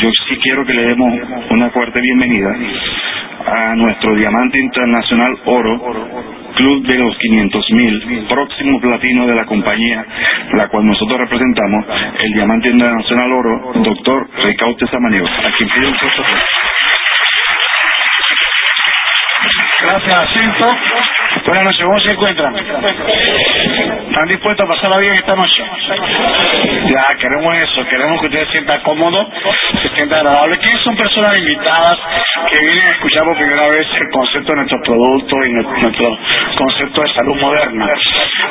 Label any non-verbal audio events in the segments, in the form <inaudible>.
yo sí quiero que le demos una fuerte bienvenida a nuestro diamante internacional oro, Club de los 500 mil, próximo platino de la compañía, la cual nosotros representamos, el diamante internacional oro, doctor Ricaute Samaniego, a quien pido un fuerte Gracias, Jacinto. Buenas noches, ¿cómo se encuentran? ¿Están dispuestos a pasarla bien esta noche? Ya, queremos eso, queremos que ustedes se sientan cómodos, se sientan agradables. ¿Quiénes son personas invitadas que vienen a escuchar por primera vez el concepto de nuestros productos y nuestro concepto de salud moderna?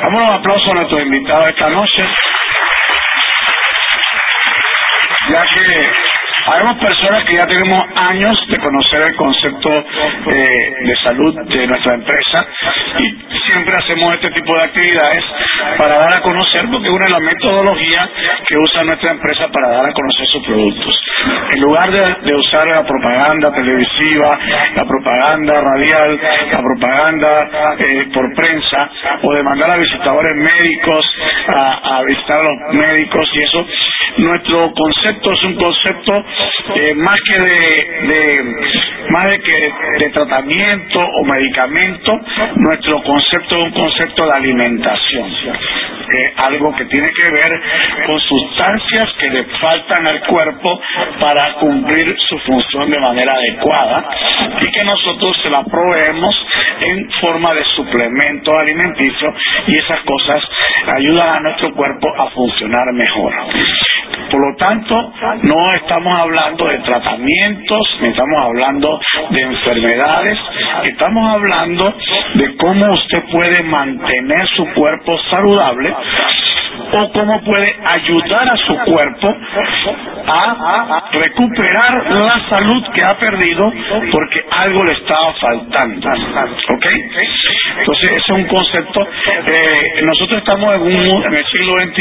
Damos un aplauso a nuestros invitados esta noche ya que Habemos personas que ya tenemos años de conocer el concepto eh, de salud de nuestra empresa y siempre hacemos este tipo de actividades para dar a conocer, porque una de las metodologías que usa nuestra empresa para dar a conocer sus productos. En lugar de, usar la propaganda televisiva, la propaganda radial, la propaganda eh, por prensa o de mandar a visitadores médicos a visitar a los médicos y eso, nuestro concepto es un concepto eh, más que de, más de que de tratamiento o medicamento, nuestro concepto es un concepto de alimentación, eh, algo que tiene que ver con sustancias que le faltan al cuerpo para cumplir su función de manera adecuada y que nosotros se la proveemos en forma de suplemento alimenticio y esas cosas ayudan a nuestro cuerpo a funcionar mejor. Por lo tanto, no estamos hablando de tratamientos, ni estamos hablando de enfermedades, estamos hablando de cómo usted puede mantener su cuerpo saludable o cómo puede ayudar a su cuerpo a recuperar la salud que ha perdido porque algo le estaba faltando. ¿Ok? Entonces, ese es un concepto. Eh, nosotros estamos en, un, en el siglo XXI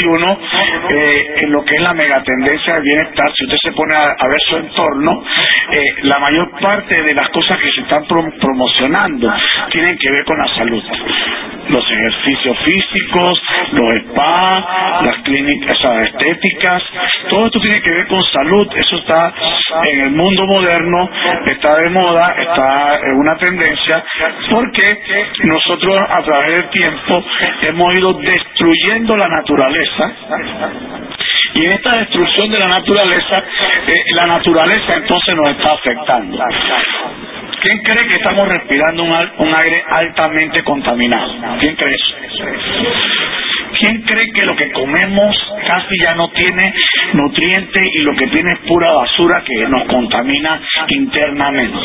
eh, en lo que es la megatendencia del bienestar. Si usted se pone a, ver su entorno, eh, la mayor parte de las cosas que se están promocionando tienen que ver con la salud los ejercicios físicos, los spas, las clínicas estéticas, todo esto tiene que ver con salud, eso está en el mundo moderno, está de moda, está en una tendencia, porque nosotros a través del tiempo hemos ido destruyendo la naturaleza y en esta destrucción de la naturaleza, eh, la naturaleza entonces nos está afectando. ¿Quién cree que estamos respirando un, un aire altamente contaminado? ¿Quién cree eso? ¿Quién cree que lo que comemos casi ya no tiene nutrientes y lo que tiene es pura basura que nos contamina internamente?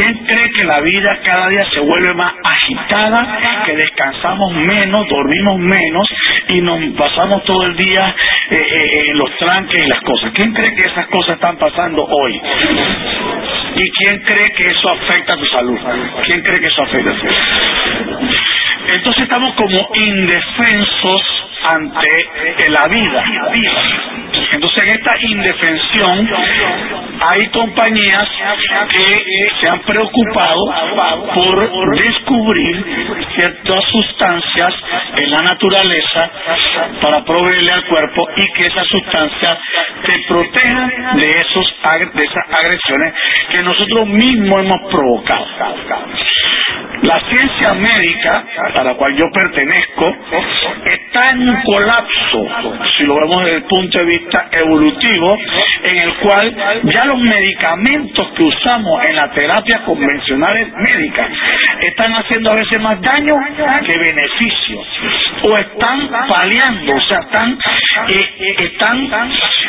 ¿Quién cree que la vida cada día se vuelve más agitada, que descansamos menos, dormimos menos y nos pasamos todo el día eh, eh, en los tranques y las cosas? ¿Quién cree que esas cosas están pasando hoy? ¿Y quién cree que eso afecta a tu salud? ¿Quién cree que eso afecta? Entonces estamos como indefensos ante la vida. Entonces en esta indefensión hay compañías que se han preocupado por descubrir ciertas sustancias en la naturaleza para proveerle al cuerpo y que esas sustancias te protejan de esos de esas agresiones que nosotros mismos hemos provocado. La ciencia médica, a la cual yo pertenezco, está en un colapso, si lo vemos desde el punto de vista evolutivo, en el cual ya los medicamentos que usamos en la terapia convencional médica están haciendo a veces más daño que beneficio, o están paliando, o sea, están, eh, eh, están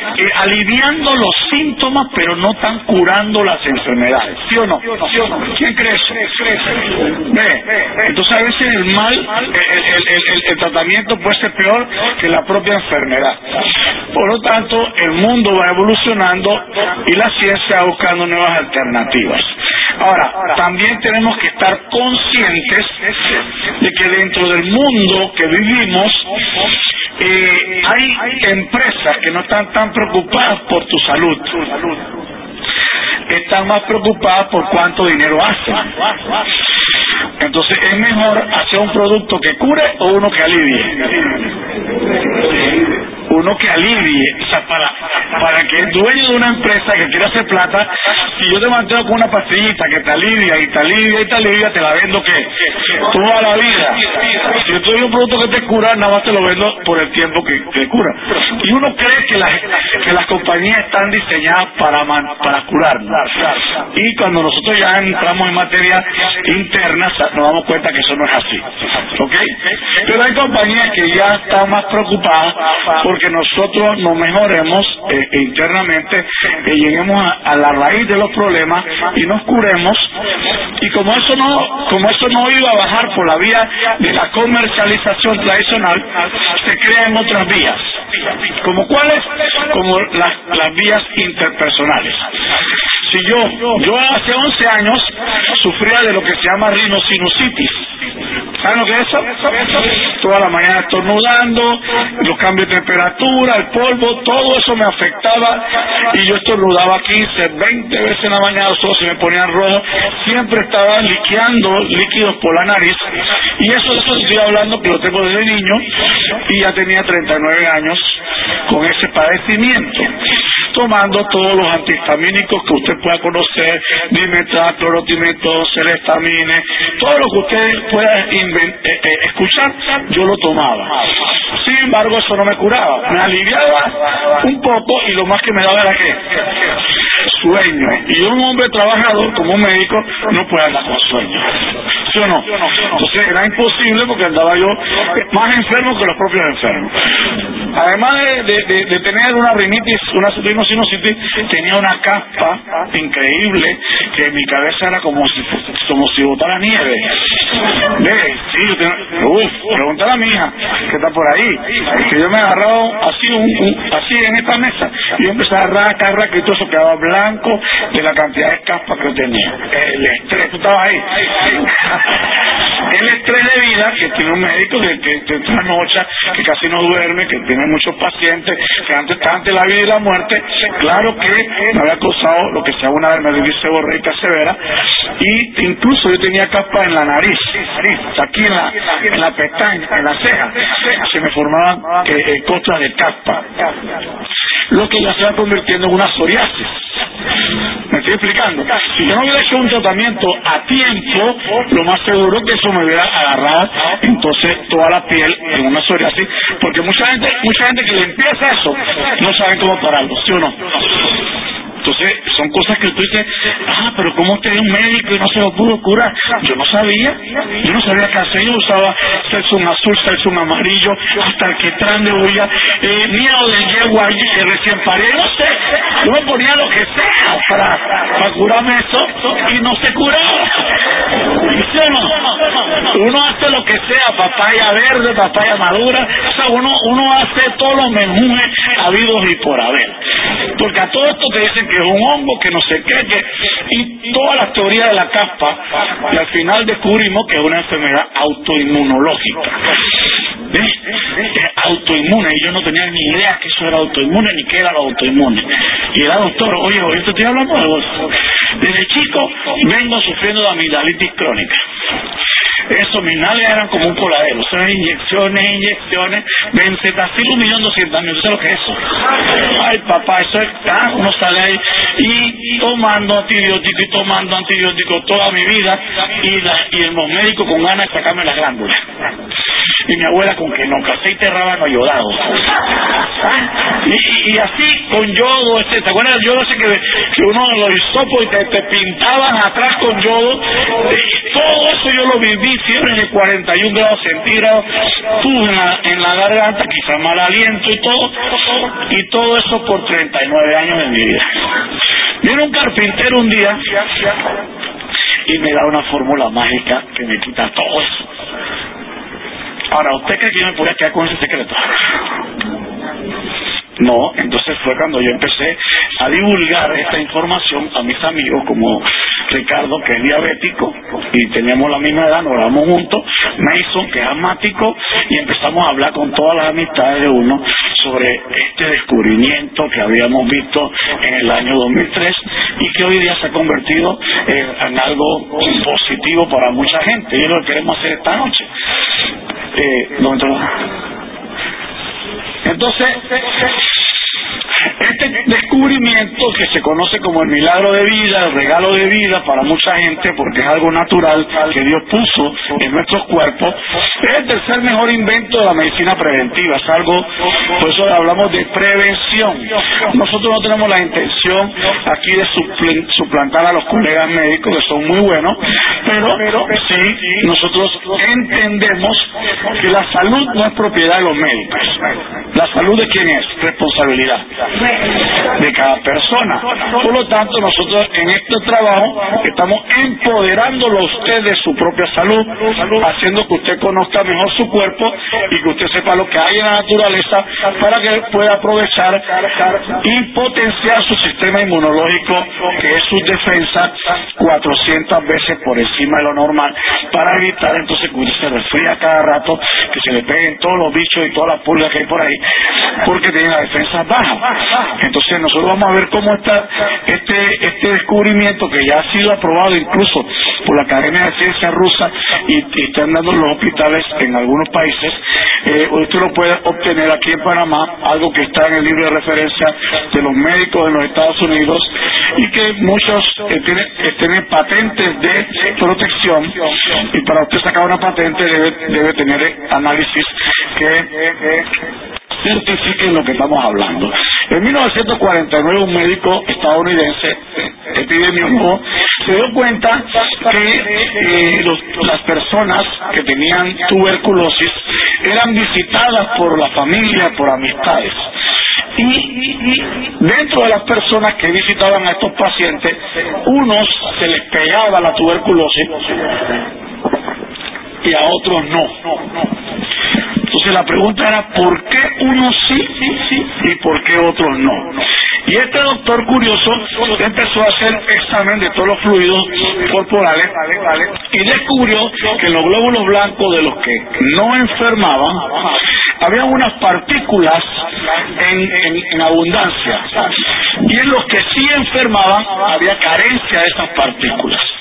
eh, aliviando los síntomas, pero no están curando las enfermedades, ¿sí o no? ¿Quién cree eso? entonces a veces el mal, el, tratamiento puede ser peor que la propia enfermedad. Por lo tanto, el mundo va evolucionando y la ciencia va buscando nuevas alternativas. Ahora, también tenemos que estar conscientes de que dentro del mundo que vivimos eh, hay empresas que no están tan preocupadas por tu salud están más preocupadas por cuánto dinero hacen. Entonces es mejor hacer un producto que cure o uno que alivie. uno que alivie, o sea, para, para que el dueño de una empresa que quiera hacer plata, si yo te mantengo con una pastillita que te alivia y te alivia y te alivia, te la vendo que toda la vida. Si yo te doy un producto que te cura, nada más te lo vendo por el tiempo que te cura. Y uno cree que las, que las compañías están diseñadas para, para curarnos. Y cuando nosotros ya entramos en materia interna, nos damos cuenta que eso no es así. ¿Ok? Pero hay compañías que ya están más preocupadas porque nosotros nos mejoremos eh, internamente, que lleguemos a, la raíz de los problemas y nos curemos. Y como eso no, como eso no iba a bajar por la vía de la comercialización tradicional, se crean otras vías. ¿Como cuáles? Como las, las vías interpersonales. Si yo, yo hace 11 años sufría de lo que se llama rinosinusitis. ¿Saben lo que es? Toda la mañana estornudando, los cambios de temperatura, el polvo, todo eso me afectaba y yo estornudaba 15, 20 veces en la mañana, los ojos se me ponían rojos, siempre estaba liqueando líquidos por la nariz y eso, eso estoy hablando que lo tengo desde niño y ya tenía 39 años con ese padecimiento tomando todos los antihistamínicos que usted pueda conocer, dimetral, clorotimetol, celestamine, todo lo que usted pueda eh, eh, escuchar, yo lo tomaba. Sin embargo, eso no me curaba, me aliviaba un poco y lo más que me daba era que sueño. Y un hombre trabajador como un médico no puede andar con sueño. ¿Sí o no? Entonces era imposible porque andaba yo más enfermo que los propios enfermos. Además de, tener una rinitis, una sinusitis, tenía una capa increíble que mi cabeza era como si como si botara nieve. Ve, sí, uf, preguntar a mi hija que está por ahí, que yo me agarraba así, un, así en esta mesa y yo empecé a agarrar, agarrar, que todo eso quedaba blanco de la cantidad de caspa que tenía. El estrés, tú estabas ahí. <laughs> el estrés de vida que tiene un médico que, que, que noche, que casi no duerme, que tiene muchos pacientes, que antes está ante la vida y la muerte, claro que me había causado lo que se llama una dermatitis seborreica severa y incluso yo tenía caspa en la nariz, aquí en la, en la pestaña, en la ceja, se me formaban eh, eh, de caspa, lo que ya se va convirtiendo en una psoriasis. ¿Me estoy explicando? Si yo no hubiera hecho un tratamiento a tiempo, lo más seguro que eso me hubiera agarrado entonces toda la piel en una psoriasis, porque mucha gente, mucha gente que le empieza eso, no sabe cómo pararlo, ¿sí o no? Entonces, son cosas que tú dices, ah, pero ¿cómo usted es un médico y no se lo pudo curar? Yo no sabía, yo no sabía qué hacer, yo usaba un azul, un amarillo, hasta que traen de eh, mira o de yegua que recién paré, no sé, yo me ponía lo que sea para, para curarme eso y no se curaba. ¿Sí no? Uno hace lo que sea, papaya verde, papaya madura, o sea, uno, uno hace todos los menúes habidos y por haber. Porque a todo esto te dicen que es un hongo, que no sé qué, que, y todas las teorías de la capa, y al final descubrimos que es una enfermedad autoinmunológica. ¿Ves? Es autoinmune, y yo no tenía ni idea que eso era autoinmune ni que era lo autoinmune. Y era doctor, oye, yo te estoy hablando de vos. Desde chico vengo sufriendo de amigdalitis crónica. Esos minales eran como un coladero, son inyecciones, inyecciones, benzetacil un millón doscientos mil, ¿sabes lo que es eso? Ay papá, eso es, ah, uno sale ahí y tomando antibiótico y tomando antibiótico toda mi vida y, la, y el médico con ganas de sacarme las glándulas y mi abuela con que no, aceite rábano ayudado. Y, y, así con yodo, este, ¿te acuerdas del yodo ese que, que uno lo hisopo y te, pintaban atrás con yodo? Y todo eso yo lo viví, fiebre de 41 grados centígrados, en la, garganta, quizá mal aliento y todo, y todo eso por 39 años de mi vida. Viene un carpintero un día y me da una fórmula mágica que me quita todo eso. Ahora, ¿usted cree que yo me podía quedar con ese secreto? No, entonces fue cuando yo empecé a divulgar esta información a mis amigos como Ricardo, que es diabético, y teníamos la misma edad, nos grabamos juntos, Mason, que es asmático, y empezamos a hablar con todas las amistades de uno sobre este descubrimiento que habíamos visto en el año 2003 y que hoy día se ha convertido en, algo positivo para mucha gente. Y es lo que queremos hacer esta noche. Eh, Entonces, este descubrimiento que se conoce como el milagro de vida, el regalo de vida para mucha gente, porque es algo natural que Dios puso en nuestros cuerpos, es el tercer mejor invento de la medicina preventiva. Es algo, por eso hablamos de prevención. Nosotros no tenemos la intención aquí de suplantar a los colegas médicos, que son muy buenos, pero, pero sí nosotros entendemos que la salud no es propiedad de los médicos. ¿La salud de quién es? Responsabilidad de cada persona. Por lo tanto, nosotros en este trabajo estamos empoderándolo a usted de su propia salud, haciendo que usted conozca mejor su cuerpo y que usted sepa lo que hay en la naturaleza para que pueda aprovechar y potenciar su sistema inmunológico, que es su defensa 400 veces por encima de lo normal, para evitar entonces que usted se resfría cada rato, que se le peguen todos los bichos y todas las pulgas que hay por ahí, porque tiene la defensa baja. Entonces nosotros vamos a ver cómo está este, este descubrimiento que ya ha sido aprobado incluso por la Academia de Ciencia Rusa y, están dando los hospitales en algunos países. Eh, usted lo puede obtener aquí en Panamá, algo que está en el libro de referencia de los médicos de los Estados Unidos y que muchos eh, tienen, patentes de protección y para usted sacar una patente debe, debe tener análisis que certifiquen lo que estamos hablando. En 1949 un médico estadounidense, epidemiólogo, se dio cuenta que eh, las personas que tenían tuberculosis eran visitadas por la familia, por amistades. Y, dentro de las personas que visitaban a estos pacientes, unos se les pegaba la tuberculosis y a otros no. Entonces la pregunta era, ¿por qué unos sí, sí, sí y por qué otros no? Y este doctor curioso empezó a hacer examen de todos los fluidos corporales y descubrió que en los glóbulos blancos de los que no enfermaban había unas partículas en, en abundancia y en los que sí enfermaban había carencia de esas partículas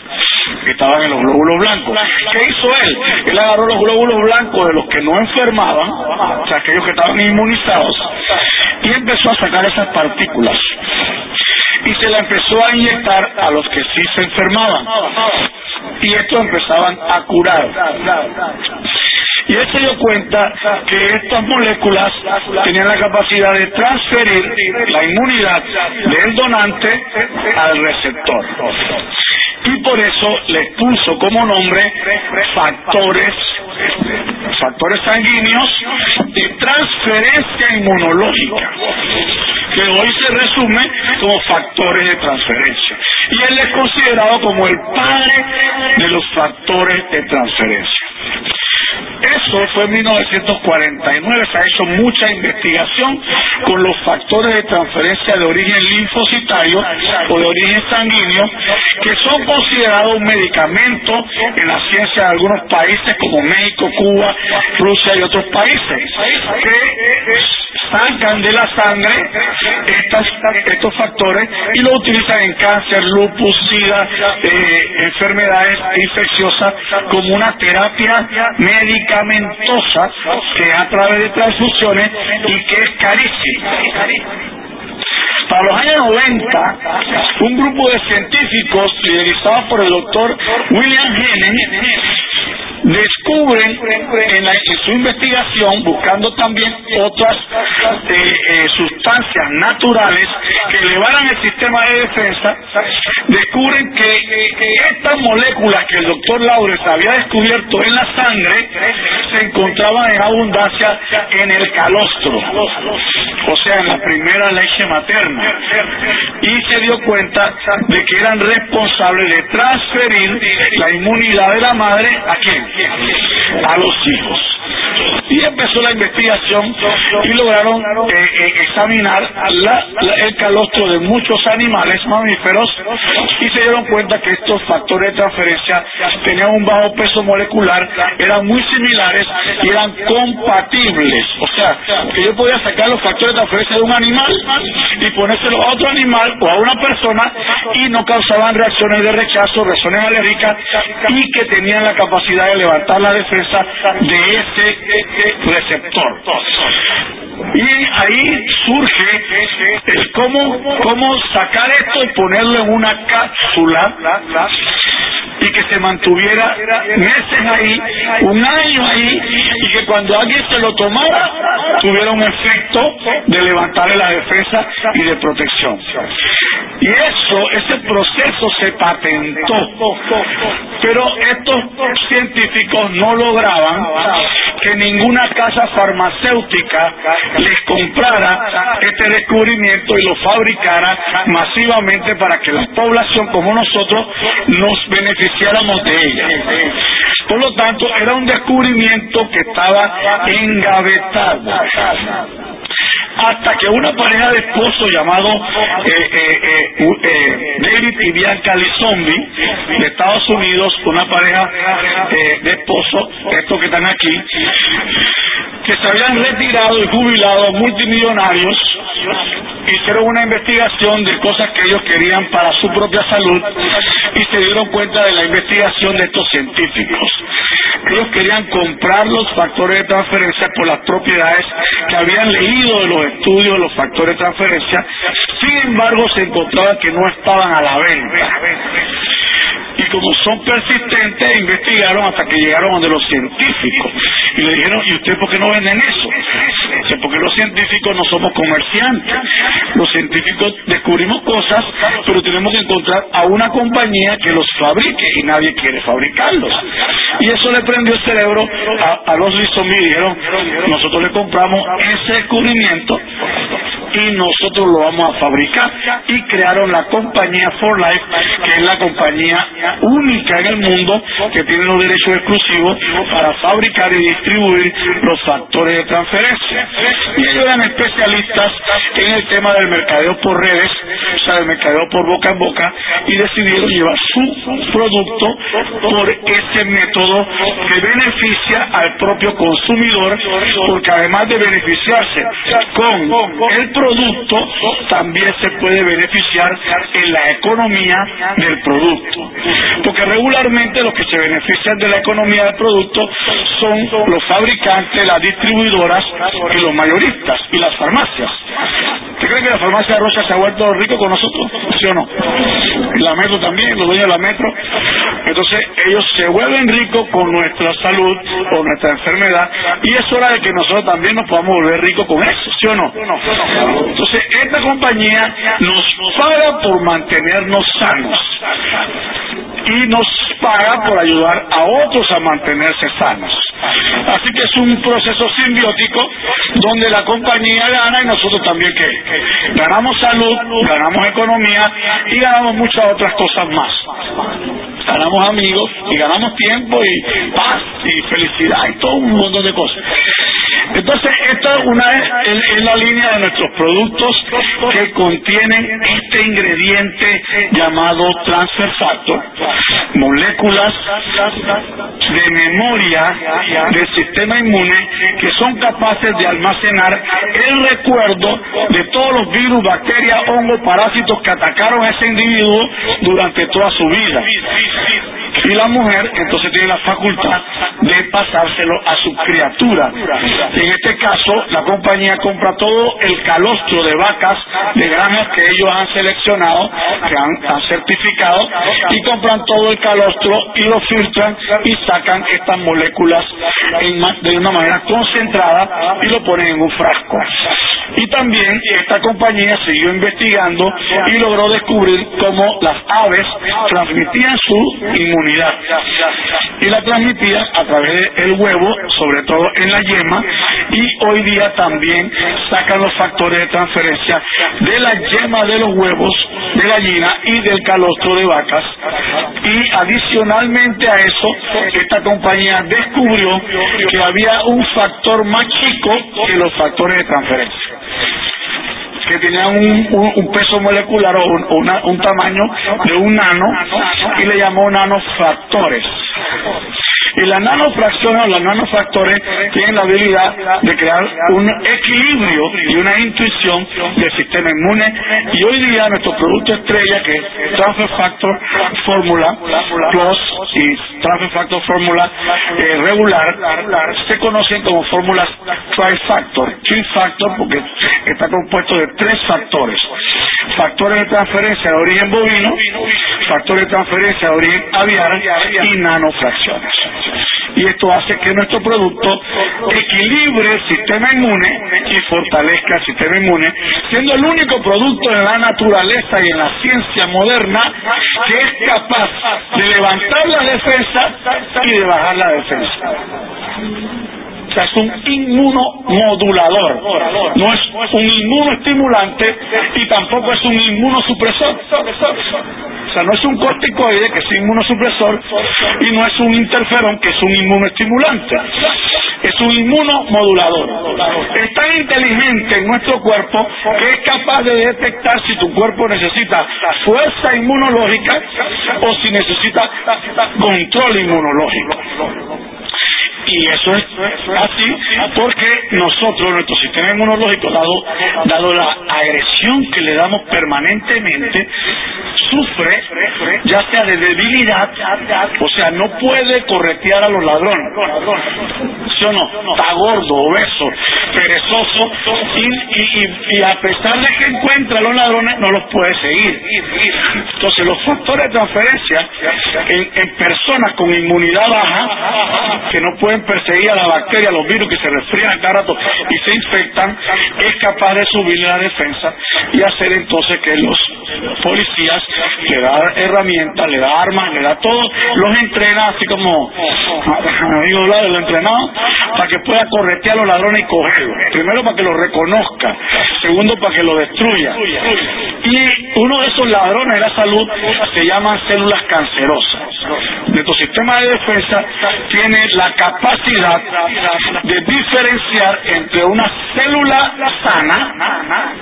que estaban en los glóbulos blancos. ¿Qué hizo él? Él agarró los glóbulos blancos de los que no enfermaban, o sea, aquellos que estaban inmunizados, y empezó a sacar esas partículas. Y se la empezó a inyectar a los que sí se enfermaban. Y estos empezaban a curar. Y él se dio cuenta que estas moléculas tenían la capacidad de transferir la inmunidad del donante al receptor y por eso les puso como nombre factores factores sanguíneos de transferencia inmunológica que hoy se resume como factores de transferencia. Y él es considerado como el padre de los factores de transferencia eso fue en 1949, se ha hecho mucha investigación con los factores de transferencia de origen linfocitario o de origen sanguíneo, que son considerados un medicamento en la ciencia de algunos países como México, Cuba, Rusia y otros países, sacan de la sangre estos factores y lo utilizan en cáncer, lupus, sida, eh, enfermedades infecciosas como una terapia medicamentosa que a través de transfusiones y que es carísima. Para los años 90, un grupo de científicos liderados por el doctor William Henning descubren en, su investigación, buscando también otras eh, eh, sustancias naturales que elevaran el sistema de defensa, descubren que, estas moléculas que el doctor Laures había descubierto en la sangre se encontraban en abundancia en el calostro, o sea, en la primera leche materna, y se dio cuenta de que eran responsables de transferir la inmunidad de la madre a quién? A los hijos. Y empezó la investigación y lograron eh, eh, examinar el calostro de muchos animales mamíferos y se dieron cuenta que estos factores de transferencia tenían un bajo peso molecular, eran muy similares y eran compatibles. O sea, que yo podía sacar los factores de transferencia de un animal y ponérselo a otro animal o a una persona y no causaban reacciones de rechazo, reacciones alérgicas y que tenían la capacidad de levantar la defensa de ese receptor. Y ahí surge el cómo, cómo sacar esto y ponerlo en una cápsula y que se mantuviera meses ahí, un año ahí, y que cuando alguien se lo tomara tuviera un efecto de levantarle la defensa y de protección. Y eso, ese proceso se patentó, pero estos científicos no lograban que ninguna casa farmacéutica les comprara este descubrimiento y lo fabricara masivamente para que la población como nosotros nos beneficiáramos de ella. Por lo tanto, era un descubrimiento que estaba engavetado hasta que una pareja de esposos llamado eh, eh, eh, David y Bianca Lizombi de Estados Unidos, una pareja de esposos, estos que están aquí, que se habían retirado y jubilado multimillonarios, hicieron una investigación de cosas que ellos querían para su propia salud y se dieron cuenta de la investigación de estos científicos. Ellos querían comprar los factores de transferencia por las propiedades que habían leído de los estudios de los factores de transferencia, sin embargo se encontraba que no estaban a la venta y como son persistentes investigaron hasta que llegaron donde los científicos y le dijeron ¿y ustedes por qué no venden eso? Porque los científicos no somos comerciantes. Los científicos descubrimos cosas pero tenemos que encontrar a una compañía que los fabrique y nadie quiere fabricarlos. Y eso le prendió el cerebro a, los lisomí y dijeron nosotros le compramos ese descubrimiento y nosotros lo vamos a fabricar y crearon la compañía For Life que es la compañía única en el mundo que tiene los derechos exclusivos para fabricar y distribuir los factores de transferencia. Y ellos eran especialistas en el tema del mercadeo por redes, sea, del mercadeo por boca en boca, y decidieron llevar su producto por ese método que beneficia al propio consumidor, porque además de beneficiarse con el producto, también se puede beneficiar en la economía del producto porque regularmente los que se benefician de la economía del producto son los fabricantes, las distribuidoras y los mayoristas y las farmacias. ¿Usted cree que la farmacia de Rocha se ha vuelto rico con nosotros? ¿Sí o no? La Metro también, los dueños de la Metro. Entonces ellos se vuelven ricos con nuestra salud, con nuestra enfermedad, y es hora de que nosotros también nos podamos volver ricos con eso, ¿sí o no? Entonces esta compañía nos paga por mantenernos sanos y nos paga por ayudar a otros a mantenerse sanos. Así que es un proceso simbiótico donde la compañía gana y nosotros también que ganamos salud, ganamos economía y ganamos muchas otras cosas más. Ganamos amigos y ganamos tiempo y paz y felicidad y todo un montón de cosas. Entonces, esta es una es, la línea de nuestros productos que contienen este ingrediente llamado transfer factor, moléculas de memoria del sistema inmune que son capaces de almacenar el recuerdo de todos los virus, bacterias, hongos, parásitos que atacaron a ese individuo durante toda su vida. Y la mujer entonces tiene la facultad de pasárselo a su criatura. En este caso, la compañía compra todo el calostro de vacas de granjas que ellos han seleccionado, que han, certificado, y compran todo el calostro y lo filtran y sacan estas moléculas de una manera concentrada y lo ponen en un frasco. Y también esta compañía siguió investigando y logró descubrir cómo las aves transmitían su inmunidad. Y la transmitían a través del huevo, sobre todo en la yema, y hoy día también sacan los factores de transferencia de la yema de los huevos de gallina y del calostro de vacas. Y adicionalmente a eso, esta compañía descubrió que había un factor más chico que los factores de transferencia que tenían un, peso molecular o un, tamaño de un nano y le llamó nanofactores. Y las nanofracciones o los nanofactores tienen la habilidad de crear un equilibrio y una intuición del sistema inmune. Y hoy día nuestro producto estrella, que es Transfer Factor Formula Plus, y transfer factor fórmula eh, regular se conocen como fórmulas trifactor, factor porque está compuesto de tres factores. Factores de transferencia de origen bovino, factores de transferencia de origen aviar y nanofracciones y esto hace que nuestro producto equilibre el sistema inmune y fortalezca el sistema inmune, siendo el único producto en la naturaleza y en la ciencia moderna que es capaz de levantar la defensa y de bajar la defensa. O sea, es un inmunomodulador, no es un inmunoestimulante y tampoco es un inmunosupresor. O sea, no es un corticoide que es un inmunosupresor y no es un interferón que es un inmunoestimulante. Es un inmunomodulador. Es tan inteligente en nuestro cuerpo que es capaz de detectar si tu cuerpo necesita fuerza inmunológica o si necesita control inmunológico. Y eso es así porque nosotros, nuestro sistema inmunológico, dado, dado la agresión que le damos permanentemente, sufre ya sea de debilidad, o sea, no puede corretear a los ladrones. ¿Sí o no? Está gordo, obeso, perezoso, y, a pesar de que encuentra a los ladrones, no los puede seguir. Entonces, los factores de transferencia en, personas con inmunidad baja, que no pueden perseguir a la bacteria, a los virus que se resfrían cada rato y se infectan, es capaz de subir la defensa y hacer entonces que los policías le da herramientas, le da armas, le da todo, los entrena así como amigo de lo entrenado, para que pueda corretear a los ladrones y cogerlos. Primero para que los reconozca, segundo para que lo destruya. Y uno de esos ladrones de la salud se llaman células cancerosas. Nuestro sistema de defensa tiene la capacidad de diferenciar entre una célula sana,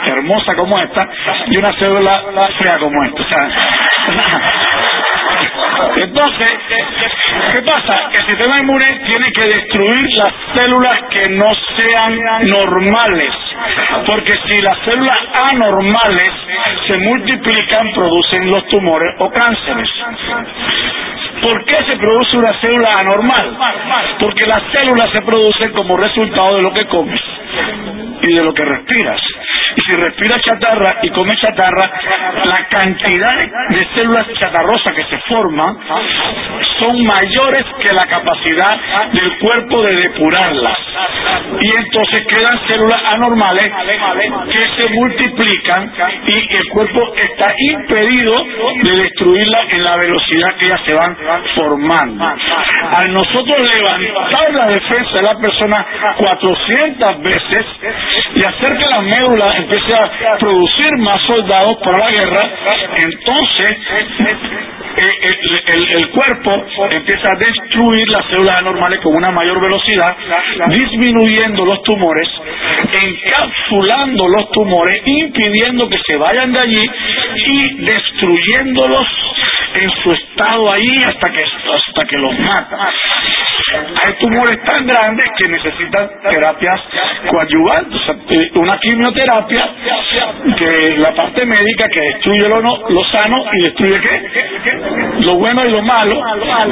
hermosa como esta, y una célula fea como esta. <laughs> entonces, ¿qué pasa? El sistema inmune tiene que destruir las células que no sean normales, porque si las células anormales se multiplican, producen los tumores o cánceres. ¿Por qué se produce una célula anormal? Porque las células se producen como resultado de lo que comes y de lo que respiras. Y si respiras chatarra y comes chatarra, la cantidad de células chatarrosas que se forman son mayores que la capacidad del cuerpo de depurarlas. Y entonces quedan células anormales que se multiplican y el cuerpo está impedido de destruirlas en la velocidad que ellas se van formando. Al nosotros levantar la defensa de la persona 400 veces y hacer que la médula empiece a producir más soldados para la guerra, entonces el, el, cuerpo empieza a destruir las células anormales con una mayor velocidad, disminuyendo los tumores, encapsulando los tumores, impidiendo que se vayan de allí y destruyéndolos en su estado ahí hasta que hasta que los mata. Hay tumores tan grandes que necesitan terapias coadyuvantes, eh, una quimioterapia que la parte médica que destruye lo, lo sano y destruye qué? lo bueno y lo malo,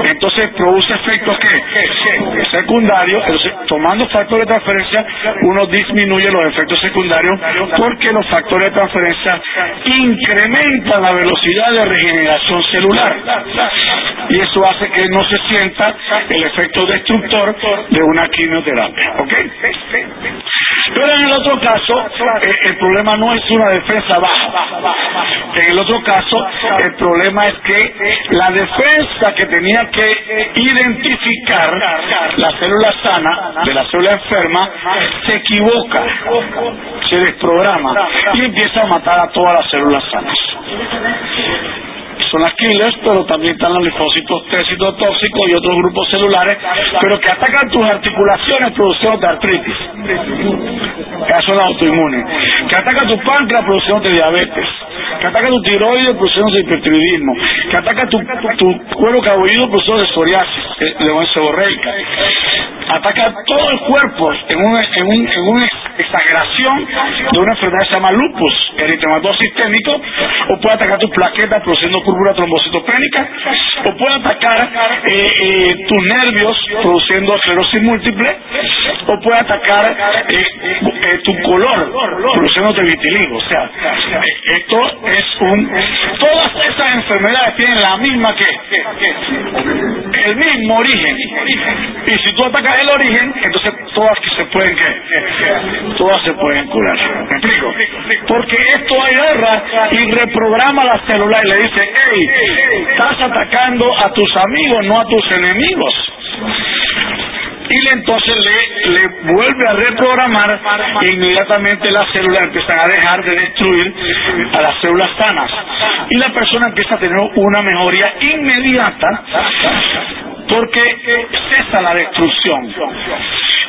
entonces produce efectos que secundarios, tomando factores de transferencia uno disminuye los efectos secundarios porque los factores de transferencia incrementan la velocidad de regeneración celular y eso hace que no se sienta el efecto destructor de una quimioterapia. ¿ok? Pero en el otro caso, eh, el problema no es una defensa baja. En el otro caso, el problema es que la defensa que tenía que identificar la célula sana de la célula enferma se equivoca, se desprograma y empieza a matar a todas las células sanas son las killers, pero también están los linfocitos T citotóxicos y otros grupos celulares, pero que atacan tus articulaciones produciendo de artritis. Eso es la autoinmune. Que ataca tu páncreas produciendo de diabetes. Que ataca tu tiroides produciendo de hipertiroidismo. Que ataca tu, cuero cabelludo produciendo de psoriasis, de seborreica. Ataca todo el cuerpo en un, en un, en un exageración de una enfermedad que se llama lupus eritematoso sistémico, o puede atacar tus plaquetas produciendo púrpura trombocitopénica, o puede atacar eh, eh, tus nervios produciendo esclerosis múltiple, o puede atacar eh, tu color produciendo vitiligo. O sea, esto es un... Todas esas enfermedades tienen la misma que, el mismo origen. Y si tú atacas el origen, entonces todas se pueden todas se pueden curar. ¿Me? Porque esto agarra y reprograma la célula y le dice, estás atacando a tus amigos, no a tus enemigos y entonces le, le vuelve a reprogramar e inmediatamente las células empiezan a dejar de destruir a las células sanas y la persona empieza a tener una mejoría inmediata porque cesa la destrucción.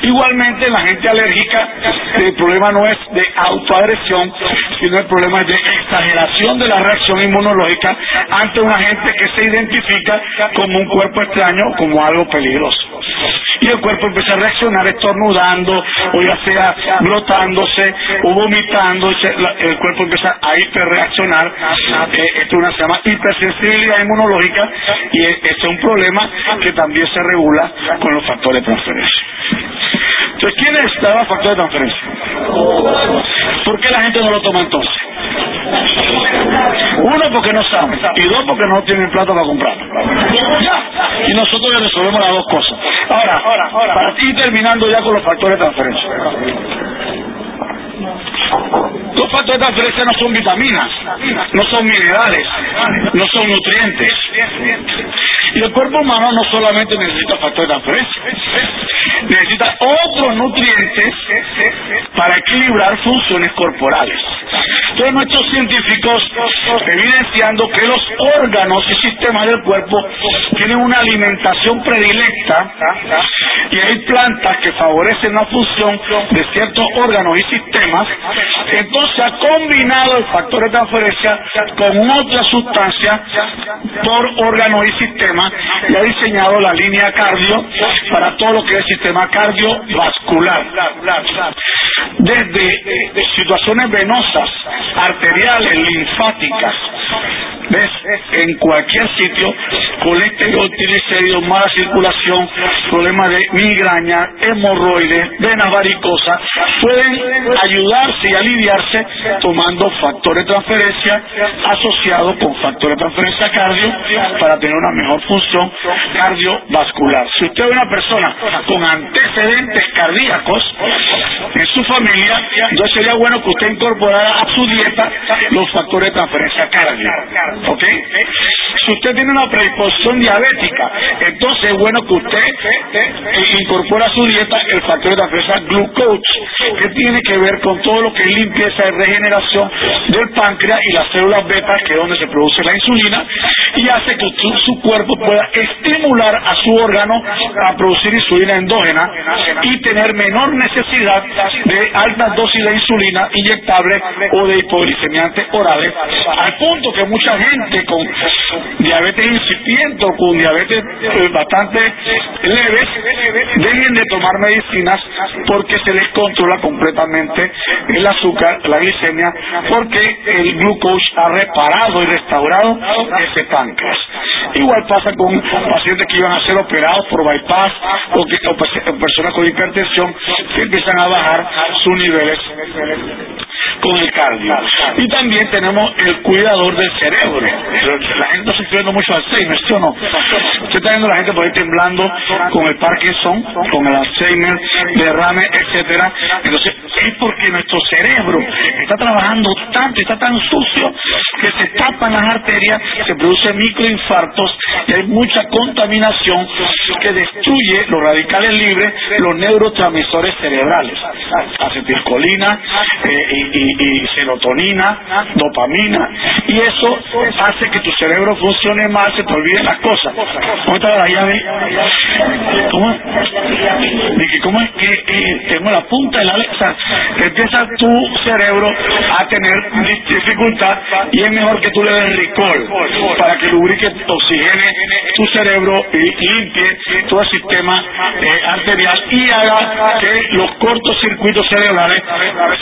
Igualmente la gente alérgica, el problema no es de autoagresión, sino el problema es de exageración de la reacción inmunológica ante un agente que se identifica como un cuerpo extraño, como algo peligroso y el cuerpo empieza a reaccionar estornudando o ya sea brotándose o vomitando, el cuerpo empieza a hiperreaccionar, eh, esto es una se llama hipersensibilidad inmunológica y este es un problema que también se regula con los factores de transferencia. Entonces, ¿quién necesitaba factor de transferencia? ¿Por qué la gente no lo toma entonces? Uno, porque no sabe. Y dos, porque no tienen plata para comprar. Y nosotros resolvemos las dos cosas. Ahora, para ir terminando ya con los factores de transferencia. Los factores de transferencia no son vitaminas, no son minerales, no son nutrientes. Y el cuerpo humano no solamente necesita factores de transferencia, necesita otros nutrientes para equilibrar funciones corporales. Entonces nuestros científicos evidenciando que los órganos y sistemas del cuerpo tienen una alimentación predilecta y hay plantas que favorecen la función de ciertos órganos y sistemas, entonces ha combinado el factor de transferencia con otra sustancia por órganos y sistemas y ha diseñado la línea cardio para todo lo que es sistema cardiovascular. Desde situaciones venosas, arteriales, linfáticas, ¿ves? En cualquier sitio, colesterol, triglicéridos, mala circulación, problemas de migraña, hemorroides, venas varicosas, pueden ayudarse y aliviarse tomando factores de transferencia asociados con factores de transferencia cardio para tener una mejor función cardiovascular. Si usted es una persona con antecedentes cardíacos en su familia, entonces sería bueno que usted incorporara a su dieta los factores de transferencia cardio. ¿Ok? Si usted tiene una predisposición diabética, entonces es bueno que usted incorpore a su dieta el factor de transferencia glucose, que tiene que ver con todo lo que es limpieza y regeneración del páncreas y las células beta, que es donde se produce la insulina, y hace que su cuerpo pueda estimular a su órgano a producir insulina endógena y tener menor necesidad de altas dosis de insulina inyectable o de hipoglicemiantes orales, al punto que mucha gente con diabetes incipiente o con diabetes eh, bastante leves dejen de tomar medicinas porque se les controla completamente el azúcar, la glicemia, porque el glucose ha reparado y restaurado ese páncreas. Igual pasa con pacientes que iban a ser operados por bypass o, que, personas con hipertensión que empiezan a bajar sus niveles con el cardio. Y también tenemos el cuidador del cerebro. La gente está sufriendo mucho Alzheimer, ¿sí o no? Usted está viendo la gente por ahí temblando con el Parkinson, con el Alzheimer, derrame, etcétera. Entonces, es porque nuestro cerebro está trabajando tanto, está tan sucio, que se tapan las arterias, se producen microinfartos y hay mucha contaminación que destruye los radicales libres, los neurotransmisores cerebrales, acetilcolina eh, y, serotonina, dopamina, y eso hace que tu cerebro funcione mal, se te olviden las cosas. ¿Cómo está la llave? ¿Cómo es? ¿Cómo es que tengo la punta de la letra? empieza tu cerebro a tener dificultad y es mejor que tú le es Ricol, para que lubrique, oxigene tu cerebro y limpie todo el sistema eh, arterial y haga que los cortocircuitos cerebrales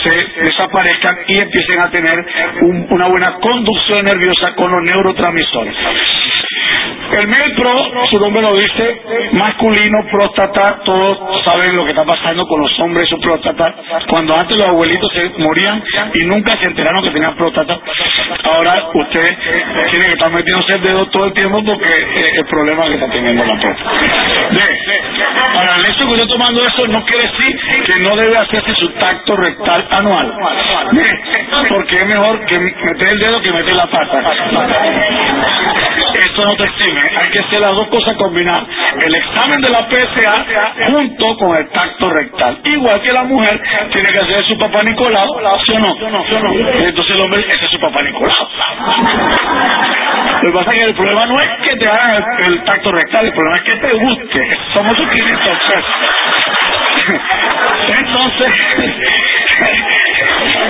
se desaparezcan y empiecen a tener una buena conducción nerviosa con los neurotransmisores. El MEPRO, su nombre lo dice, masculino, próstata, todos saben lo que está pasando con los hombres su próstata. Cuando antes los abuelitos se morían y nunca se enteraron que tenían próstata, ahora usted tiene que estar metiéndose el dedo todo el tiempo porque es el problema que está teniendo la próstata. Ahora, el hecho que yo tomando eso no quiere decir que no debe hacerse su tacto rectal anual. Porque es mejor que meter el dedo que meter la pata. Esto no te exime, hay que hacer las dos cosas combinadas. El examen de la PSA junto con el tacto rectal. Igual que la mujer tiene que hacer su papá Nicolau, ¿sí o no? Entonces el hombre, ese es su papá Nicolau. Lo que pasa es que el problema no es que te hagan el, tacto rectal, el problema es que te guste. Somos sus 500 Entonces,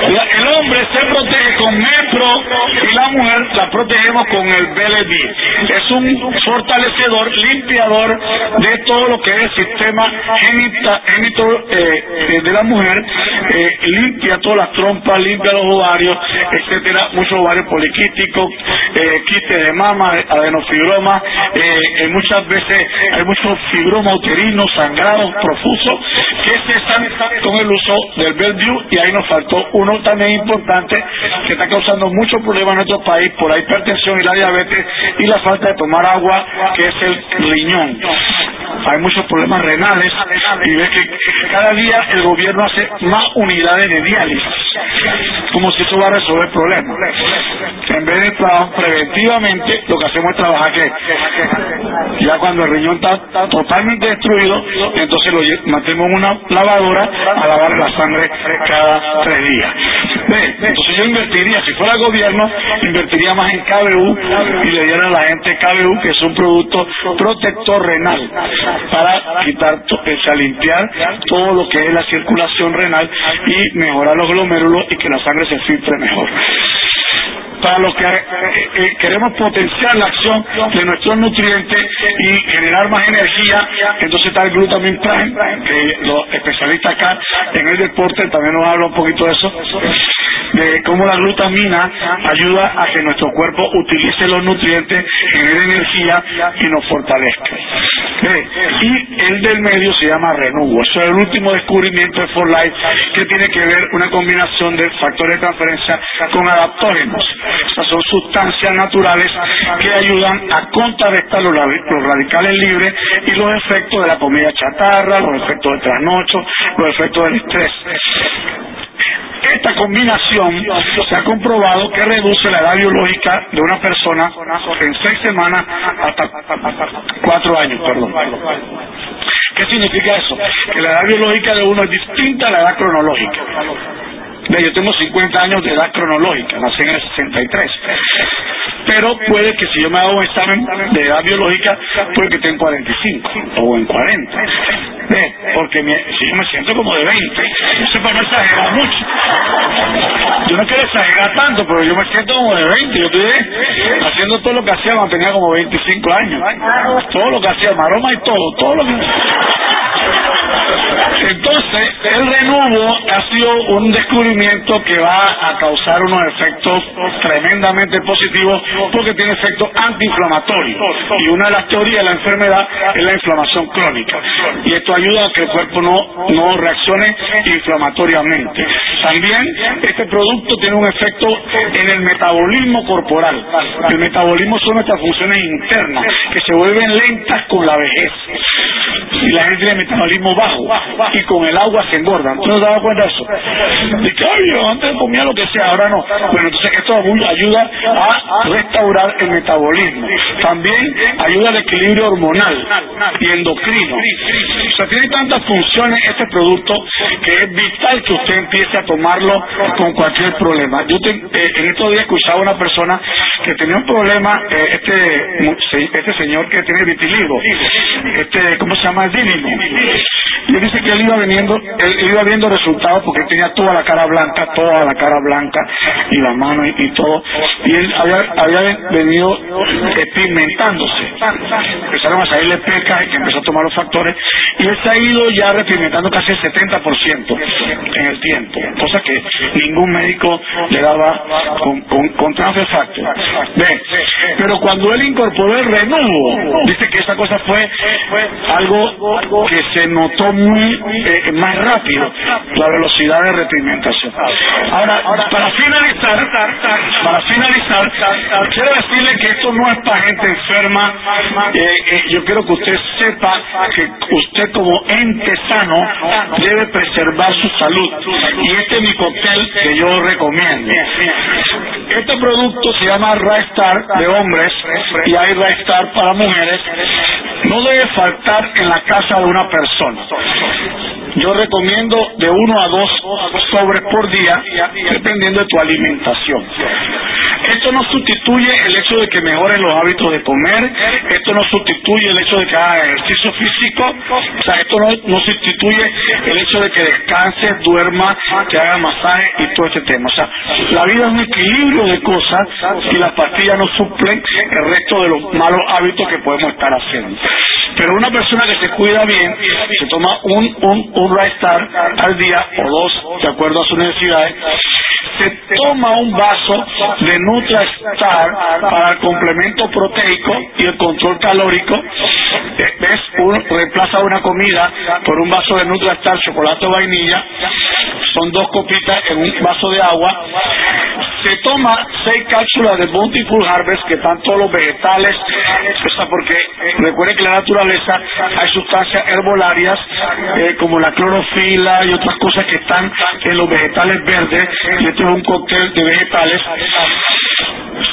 el hombre se protege con Metro y la mujer la protegemos con el BLD. Es un fortalecedor, limpiador de todo lo que es el sistema genito eh, de la mujer. Eh, limpia todas las trompas, limpia los ovarios, etcétera, muchos ovarios poliquísticos, eh, de mama, adenofibroma, eh, muchas veces hay muchos fibromas uterinos, sangrados, profusos, que se están con el uso del Bellevue y ahí nos faltó uno también importante que está causando muchos problemas en nuestro país por la hipertensión y la diabetes y la falta de tomar agua, que es el riñón. Hay muchos problemas renales y ves que cada día el gobierno hace más unidades de diálisis, como si eso va a resolver problemas. En vez de trabajar preventivamente, lo que hacemos es trabajar que ya cuando el riñón está, totalmente destruido, entonces lo en una lavadora a lavar la sangre cada tres días. Entonces yo invertiría, si fuera gobierno, invertiría más en KBU y le diera a la gente KBU, que es un producto protector renal, para quitar, o limpiar todo lo que es la circulación renal y mejorar los glomérulos y que la sangre se filtre mejor para los que eh, eh, queremos potenciar la acción de nuestros nutrientes y generar más energía, entonces está el glutamin prime, que los especialistas acá en el deporte también nos hablan un poquito de eso, de cómo la glutamina ayuda a que nuestro cuerpo utilice los nutrientes, genere energía y nos fortalezca. Y el del medio se llama Renuvo. Eso es el último descubrimiento de For Life que tiene que ver una combinación de factores de transferencia con adaptógenos. Son sustancias naturales que ayudan a contrarrestar los, radicales libres y los efectos de la comida chatarra, los efectos del trasnocho, los efectos del estrés. Esta combinación se ha comprobado que reduce la edad biológica de una persona en seis semanas hasta cuatro años, perdón. ¿Qué significa eso? Que la edad biológica de uno es distinta a la edad cronológica yo tengo 50 años de edad cronológica, nací en el 63. Pero puede que si yo me hago un examen de edad biológica, puede que tenga en 45 o en 40. ¿Ve? Porque si yo me siento como de 20, eso para no exagerar mucho. Yo no quiero exagerar tanto, pero yo me siento como de 20. Yo estoy haciendo todo lo que hacía cuando tenía como 25 años. Todo lo que hacía, maroma y todo, todo lo que... Entonces, el renuvo ha sido un descubrimiento que va a causar unos efectos tremendamente positivos porque tiene efectos antiinflamatorios. Y una de las teorías de la enfermedad es la inflamación crónica. Y esto ayuda a que el cuerpo no, no reaccione inflamatoriamente. También este producto tiene un efecto en el metabolismo corporal. El metabolismo son nuestras funciones internas que se vuelven lentas con la vejez. Y la gente tiene metabolismo bajo y con el agua se engorda. ¿Tú no te das cuenta de eso? Dice, antes comía lo que sea, ahora no. Bueno, entonces esto ayuda a restaurar el metabolismo. También ayuda al equilibrio hormonal y endocrino. O sea, tiene tantas funciones este producto que es vital que usted empiece a tomarlo con cualquier problema. Yo eh, en estos días escuchaba a una persona que tenía un problema, eh, este este señor que tiene vitiligo, este, ¿cómo se llama el mínimo. Y él dice que él iba viendo, él iba viendo resultados porque él tenía toda la cara blanca, toda la cara blanca y la mano y, todo. Y él había, había venido pigmentándose. Empezaron a salirle pecas y que empezó a tomar los factores. Y él se ha ido ya repigmentando casi el 70% en el tiempo. Cosa que ningún médico le daba con, con, con Pero cuando él incorporó el renuvo, dice que esa cosa fue algo que se notó muy eh, más rápido, la velocidad de repigmentación. Ahora, para finalizar, para finalizar, quiero decirle que esto no es para gente enferma. Eh, eh, yo quiero que usted sepa que usted como ente sano debe preservar su salud. Y este es mi cóctel que yo recomiendo. Este producto se llama Raestar de hombres y hay Raestar para mujeres. No debe faltar en la casa de una persona. Yo recomiendo de uno a dos sobres por día, dependiendo de tu alimentación. Esto no sustituye el hecho de que mejoren los hábitos de comer, esto no sustituye el hecho de que haga ejercicio físico, o sea, esto no, sustituye el hecho de que descanses, duerma, que haga masaje y todo ese tema. O sea, la vida es un equilibrio de cosas y las pastillas no suplen el resto de los malos hábitos que podemos estar haciendo. Pero una persona que se cuida bien, toma un, un, un al día o dos, de acuerdo a sus necesidades, se toma un vaso de NutraStar para el complemento proteico y el control calórico. Eh, ¿Ves? Uno reemplaza una comida por un vaso de NutraStar, chocolate o vainilla. Son dos copitas en un vaso de agua. Se toma seis cápsulas de Bountiful Harvest, que están todos los vegetales, porque recuerde que en la naturaleza hay sustancias herbolarias eh, como la clorofila y otras cosas que están en los vegetales verdes. Y esto es un cóctel de vegetales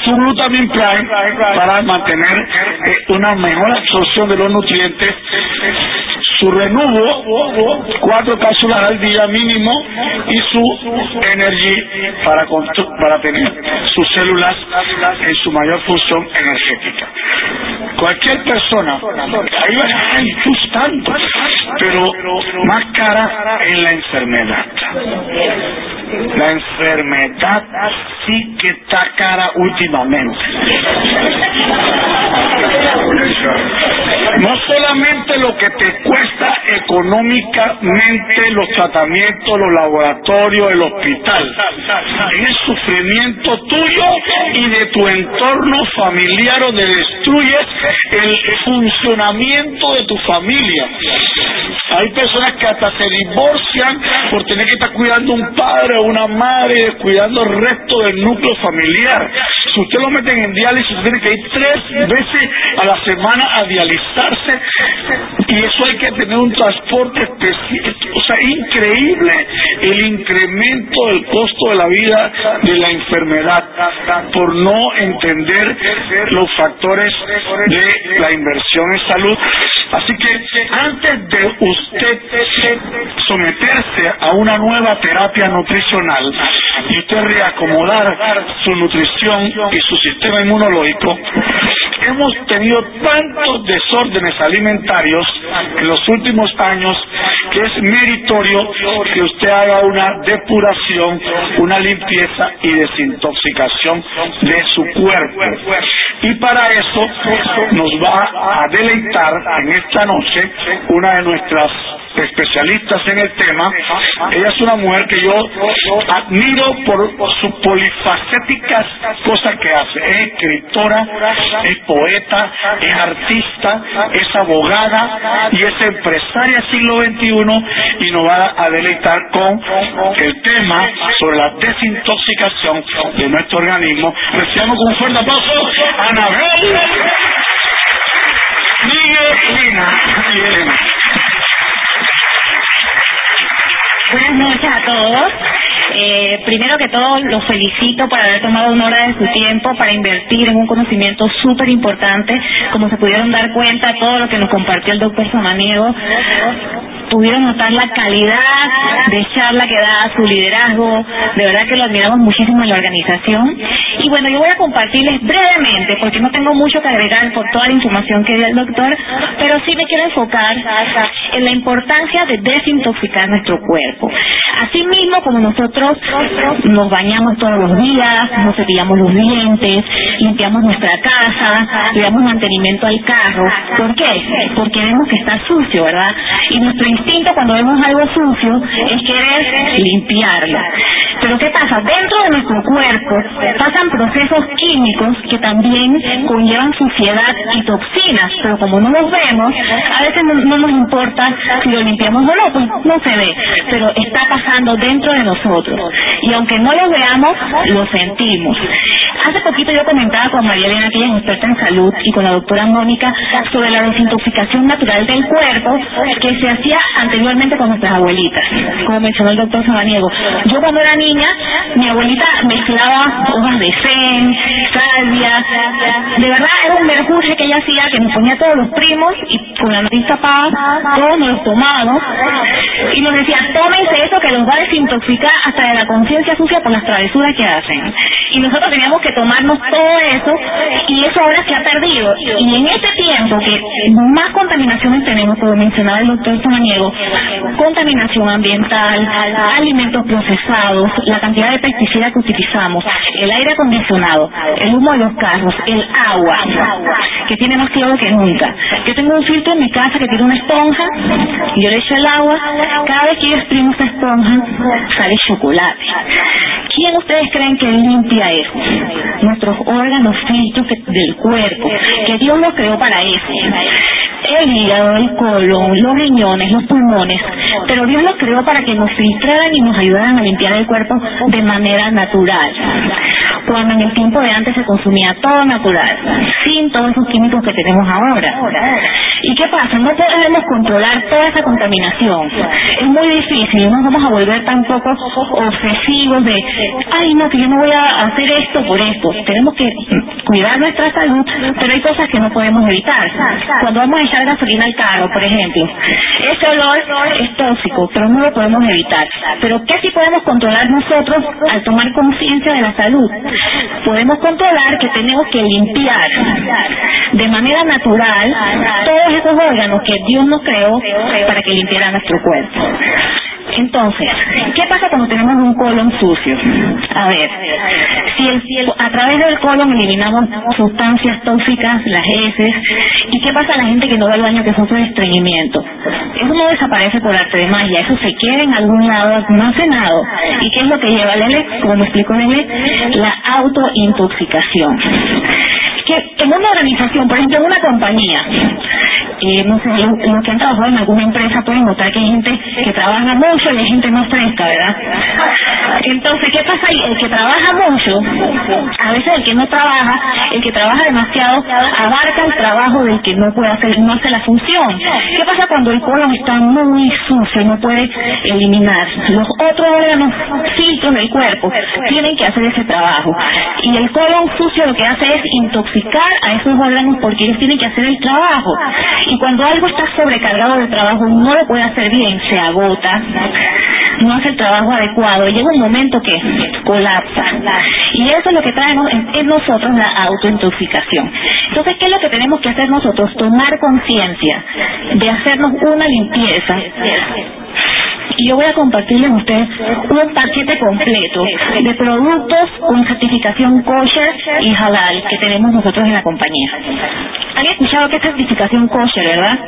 su glutamin prime para mantener eh, una mejor absorción de los nutrientes su renuvo, cuatro cápsulas al día mínimo, y su energy para, para tener sus células en su mayor función energética. Cualquier persona, ahí va tanto, pero más cara en la enfermedad. La enfermedad sí que está cara últimamente. No solamente lo que te cuesta económicamente los tratamientos, los laboratorios, el hospital, es sufrimiento tuyo y de tu entorno familiar donde destruyes el funcionamiento de tu familia. Hay personas que hasta se divorcian por tener que estar cuidando un padre o una madre, cuidando el resto del núcleo familiar. Si usted lo mete en diálisis, tiene que ir tres veces a la semana a dializarse y eso hay que tener un transporte especial, o sea, increíble el incremento del costo de la vida de la enfermedad por no entender los factores de la inversión en salud. Así que antes de usted someterse a una nueva terapia nutricional y usted reacomodar su nutrición y su sistema inmunológico, hemos tenido tantos desórdenes alimentarios en los últimos años que es meritorio que usted haga una depuración, una limpieza y desintoxicación de su cuerpo. Y para eso nos va a deleitar en esta noche una de nuestras especialistas en el tema. Ella es una mujer que yo admiro por sus polifacéticas cosas que hace. Es escritora, es poeta, es artista, es abogada y es empresaria siglo XXI y nos va a deleitar con el tema sobre la desintoxicación de nuestro organismo. Recibamos con un fuerte aplauso Anabel Buenas noches a todos. Eh, primero que todo, los felicito por haber tomado una hora de su tiempo para invertir en un conocimiento súper importante. Como se pudieron dar cuenta, todo lo que nos compartió el doctor Samaniego pudieron notar la calidad de charla que da, su liderazgo, de verdad que lo admiramos muchísimo en la organización. Y bueno, yo voy a compartirles brevemente, porque no tengo mucho que agregar por toda la información que dio el doctor, pero sí me quiero enfocar en la importancia de desintoxicar nuestro cuerpo. Asimismo, como nosotros nos bañamos todos los días, nos cepillamos los dientes, limpiamos nuestra casa, le damos mantenimiento al carro. ¿Por qué? Porque vemos que está sucio, ¿verdad? Y nuestro instinto cuando vemos algo sucio es querer limpiarlo. Pero ¿qué pasa? Dentro de nuestro cuerpo pasan procesos químicos que también conllevan suciedad y toxinas, pero como no los vemos, a veces no, nos importa si lo limpiamos o no, pues no se ve, pero está pasando dentro de nosotros. Y aunque no lo veamos, lo sentimos. Hace poquito yo comentaba con María Elena, que experta en salud, y con la doctora Mónica sobre la desintoxicación natural del cuerpo que se hacía anteriormente con nuestras abuelitas, como mencionó el doctor Samaniego. Yo cuando era niña, mi abuelita mezclaba hojas de fen, salvia, de verdad era un mercurje que ella hacía que nos ponía todos los primos y con la nariz tapada, todos nos los tomábamos y nos decía, tómense eso que los va a desintoxicar hasta de la conciencia sucia por las travesuras que hacen. Y nosotros teníamos que tomarnos todo eso y eso ahora se ha perdido. Y en este tiempo que más contaminaciones tenemos, como mencionaba el doctor Samaniego, contaminación ambiental, alimentos procesados, la cantidad de pesticidas que utilizamos, el aire acondicionado, el humo de los carros, el agua, que tiene más cloro que nunca. Yo tengo un filtro en mi casa que tiene una esponja, yo le echo el agua, cada vez que yo exprimo esa esponja sale chocolate. ¿Quién ustedes creen que limpia eso? Nuestros órganos filtros del cuerpo, que Dios los creó para eso el hígado, el colon, los riñones, los pulmones, pero Dios los creó para que nos filtraran y nos ayudaran a limpiar el cuerpo de manera natural. Cuando en el tiempo de antes se consumía todo natural, sin todos esos químicos que tenemos ahora. ¿Y qué pasa? No podemos controlar toda esa contaminación. Es muy difícil, no nos vamos a volver tampoco obsesivos de, ay no, que yo no voy a hacer esto por esto. Tenemos que cuidar nuestra salud, pero hay cosas que no podemos evitar. Cuando vamos a echar gasolina al carro, por ejemplo, ese olor es tóxico, pero no lo podemos evitar. Pero ¿qué sí podemos controlar nosotros al tomar conciencia de la salud? Podemos controlar que tenemos que limpiar de manera natural todos esos órganos que Dios nos creó para que limpiara nuestro cuerpo. Entonces, ¿qué pasa cuando tenemos un colon sucio? A ver, si el, a través del colon eliminamos sustancias tóxicas, las heces, ¿y qué pasa a la gente que no va al baño que sufre estreñimiento? Eso no desaparece por arte de magia, eso se queda en algún lado almacenado. ¿Y qué es lo que lleva Lele? Como me explicó Lele, la autointoxicación que en una organización, por ejemplo en una compañía, eh, no sé, los que han trabajado en alguna empresa pueden notar que hay gente que trabaja mucho y hay gente más fresca, ¿verdad? Entonces, ¿qué pasa ahí? El que trabaja mucho, a veces el que no trabaja, el que trabaja demasiado, abarca el trabajo del que no puede hacer, no hace la función. ¿Qué pasa cuando el colon está muy sucio y no puede eliminar? Los otros órganos filtros del cuerpo tienen que hacer ese trabajo. Y el colon sucio lo que hace es intoxicar a esos órganos porque ellos tienen que hacer el trabajo. Y cuando algo está sobrecargado de trabajo, no lo puede hacer bien, se agota, no hace el trabajo adecuado, llega un momento que colapsa. Y eso es lo que traemos en, nosotros la autointoxicación. Entonces, ¿qué es lo que tenemos que hacer nosotros? Tomar conciencia de hacernos una limpieza y yo voy a compartirles con ustedes un paquete completo de productos con certificación kosher y halal que tenemos nosotros en la compañía. ¿Han escuchado qué es certificación kosher, verdad?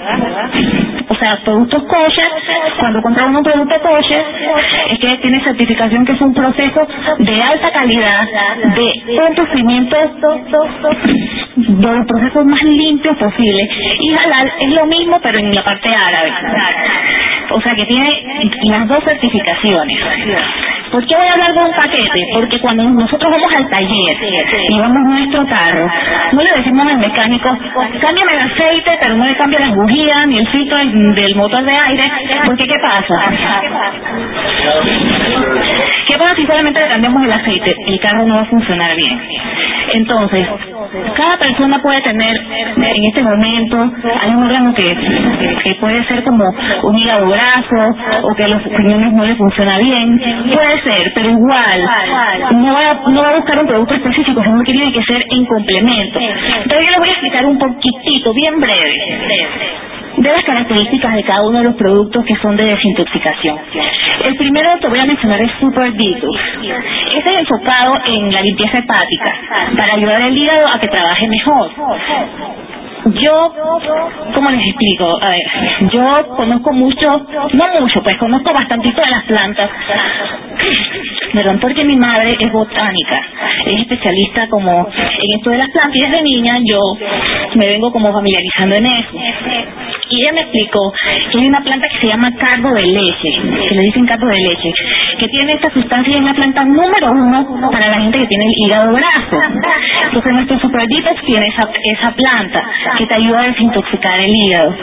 O sea, productos kosher, cuando compran un producto kosher, es que tiene certificación que es un proceso de alta calidad, de un procedimiento de los procesos más limpios posibles. Y halal es lo mismo, pero en la parte árabe. o sea que tiene las dos certificaciones. ¿Por qué voy a hablar de un paquete? Porque cuando nosotros vamos al taller y vamos a nuestro carro, no le decimos al mecánico, cámbiame el aceite, pero no le cambia las bujías ni el filtro del motor de aire, porque ¿qué pasa? ¿Qué pasa si solamente le cambiamos el aceite? El carro no va a funcionar bien. Entonces, cada persona puede tener en este momento, hay un órgano que, que puede ser como un hígado brazo o que los riñones no le funciona bien, puede ser, pero igual no va, no va a buscar un producto específico, sino que tiene que ser en complemento. Entonces yo les voy a explicar un poquitito, bien breve de las características de cada uno de los productos que son de desintoxicación. El primero que voy a mencionar es Super Detox. Este es enfocado en la limpieza hepática para ayudar al hígado a que trabaje mejor. Yo, ¿cómo les explico? A ver, yo conozco mucho, no mucho, pues conozco bastantito de las plantas. Perdón, porque mi madre es botánica, es especialista como en esto de las plantas y desde niña yo me vengo como familiarizando en eso. Y ella me explicó que hay una planta que se llama carbo de leche, que le dicen carbo de leche, que tiene esta sustancia y es la planta número uno para la gente que tiene el hígado graso. Entonces nuestro Super tiene esa, esa planta que te ayuda a desintoxicar el hígado.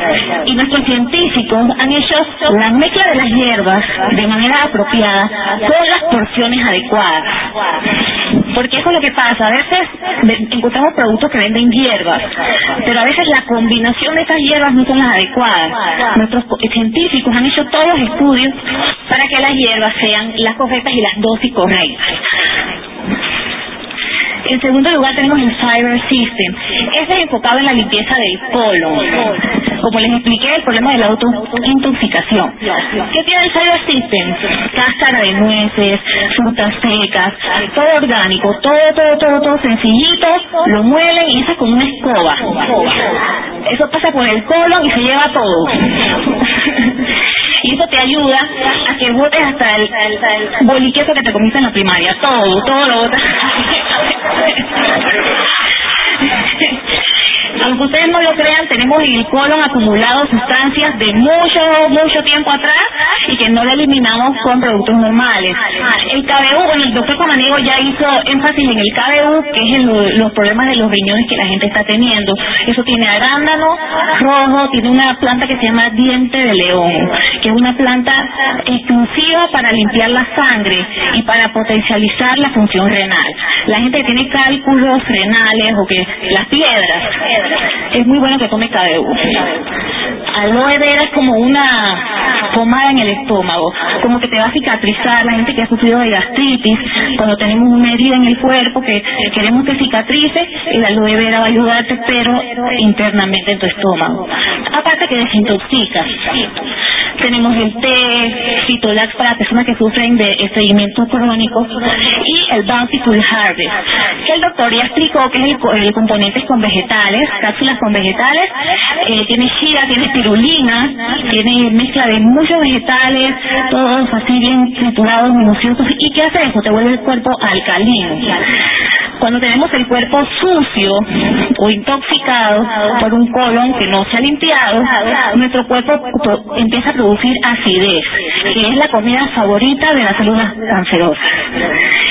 Y nuestros científicos han hecho la mezcla de las hierbas de manera apropiada con las porciones adecuadas. Porque eso es lo que pasa. A veces encontramos productos que venden hierbas, pero a veces la combinación de esas hierbas no son las adecuadas. Nuestros científicos han hecho todos los estudios para que las hierbas sean las correctas y las dosis correctas. En segundo lugar tenemos el Cyber System. Ese es enfocado en la limpieza del colon. Como les expliqué, el problema de la autointoxicación. ¿Qué tiene el Cyber System? Cáscara de nueces, frutas secas, todo orgánico, todo, todo, todo, todo sencillito, lo muelen y eso es como una escoba. Eso pasa por el colon y se lleva todo. Y eso te ayuda a que botes hasta el, el, que te comiste en la primaria, todo, todo lo botas. <laughs> <laughs> Aunque ustedes no lo crean, tenemos en el colon acumulado sustancias de mucho, mucho tiempo atrás y que no le eliminamos con productos normales. El KBU, bueno, el doctor Comanigo ya hizo énfasis en el KBU, que es en los problemas de los riñones que la gente está teniendo. Eso tiene arándano rojo, tiene una planta que se llama diente de león, que es una planta exclusiva para limpiar la sangre y para potencializar la función renal. La gente que tiene cálculos renales o que las piedras, es muy bueno que come KBU. Aloe vera es como una pomada en el estómago, como que te va a cicatrizar. La gente que ha sufrido de gastritis, cuando tenemos una herida en el cuerpo que queremos que cicatrice, el aloe vera va a ayudarte, pero internamente en tu estómago. Aparte que desintoxica. Tenemos el té Fitolax para personas que sufren de estreñimiento crónico y el Bountiful Harvest, que el doctor ya explicó que es el, el componente con vegetales, cápsulas con vegetales, eh, tiene chía, tiene espirulina, tiene mezcla de muchos vegetales, todos así bien triturados, minuciosos. ¿Y qué hace eso? Te vuelve el cuerpo alcalino. Cuando tenemos el cuerpo sucio o intoxicado por un colon que no se ha limpiado, nuestro cuerpo empieza a producir acidez, que es la comida favorita de las células cancerosas.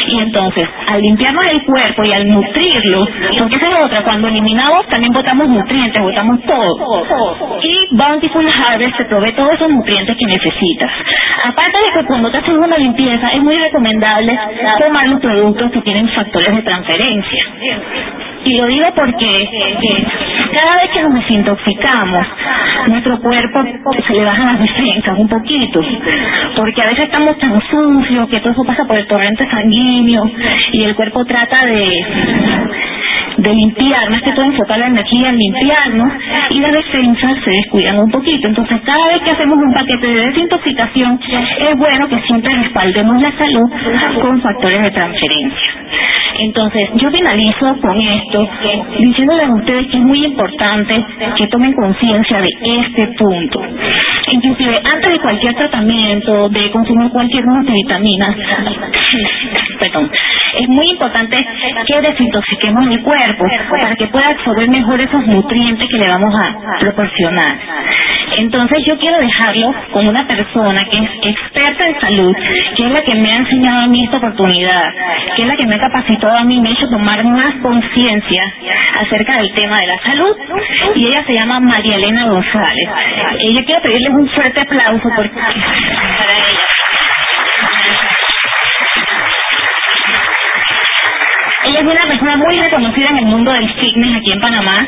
Y entonces, al limpiarnos el cuerpo y al nutrirlo, porque esa es otra, cuando eliminamos también botamos nutrientes, botamos todo. Y Bountiful Harvest te provee todos esos nutrientes que necesitas. Aparte de que cuando te haces una limpieza, es muy recomendable tomar los productos que tienen factores de transferencia. Y lo digo porque cada vez que nos desintoxicamos, nuestro cuerpo se le bajan las defensas un poquito, porque a veces estamos tan sucios que todo eso pasa por el torrente sanguíneo y el cuerpo trata de de limpiar, más que todo enfocar la energía en limpiarnos y las defensas se descuidan un poquito. Entonces, cada vez que hacemos un paquete de desintoxicación, es bueno que siempre respaldemos la salud con factores de transferencia. Entonces, yo finalizo con esto, diciéndoles a ustedes que es muy importante que tomen conciencia de este punto. Inclusive, antes de cualquier tratamiento, de consumir cualquier multivitamina, <laughs> perdón, es muy importante que desintoxiquemos el cuerpo para que pueda absorber mejor esos nutrientes que le vamos a proporcionar. Entonces yo quiero dejarlo con una persona que es experta en salud, que es la que me ha enseñado a mí esta oportunidad, que es la que me ha capacitado a mí, me ha hecho tomar más conciencia acerca del tema de la salud. Y ella se llama María Elena González. Ella quiero pedirles un fuerte aplauso porque, para es una persona muy reconocida en el mundo del fitness aquí en Panamá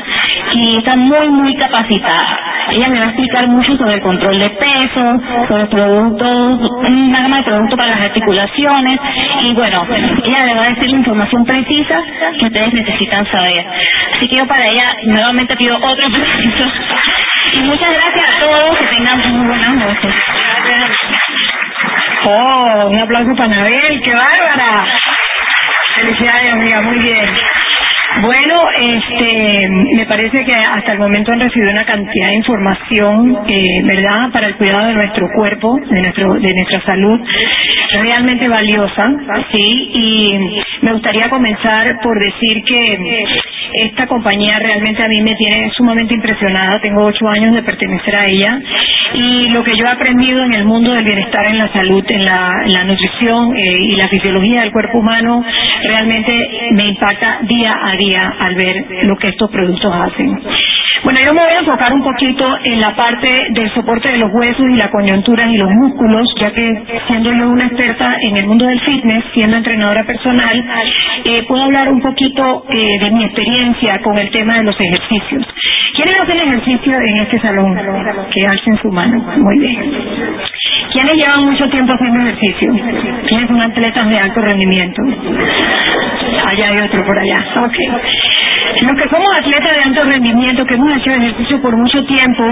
y está muy, muy capacitada. Ella me va a explicar mucho sobre el control de peso, sobre productos, una gama de productos para las articulaciones y bueno, ella le va a decir la información precisa que ustedes necesitan saber. Así que yo para ella nuevamente pido otro <laughs> aplauso. Y muchas gracias a todos, que tengan muy buenas noches. Oh, un aplauso para Anabel, qué bárbara. Felicidades, amiga, muy bien. Bueno, este, me parece que hasta el momento han recibido una cantidad de información, eh, ¿verdad?, para el cuidado de nuestro cuerpo, de nuestro, de nuestra salud, realmente valiosa, sí. Y me gustaría comenzar por decir que esta compañía realmente a mí me tiene sumamente impresionada. Tengo ocho años de pertenecer a ella y lo que yo he aprendido en el mundo del bienestar en la salud, en la, la nutrición eh, y la fisiología del cuerpo humano, realmente me impacta día a día al ver lo que estos productos hacen. Bueno, yo me voy a enfocar un poquito en la parte del soporte de los huesos y la coyuntura y los músculos, ya que siendo yo una experta en el mundo del fitness, siendo entrenadora personal, eh, puedo hablar un poquito eh, de mi experiencia con el tema de los ejercicios. ¿Quiénes hacen ejercicio en este salón? Que alcen su mano. Muy bien. ¿Quiénes llevan mucho tiempo haciendo ejercicio? ¿Quiénes son atletas de alto rendimiento? Allá hay otro por allá. Ok. Los que somos atletas de alto rendimiento, que hemos hecho ejercicio por mucho tiempo,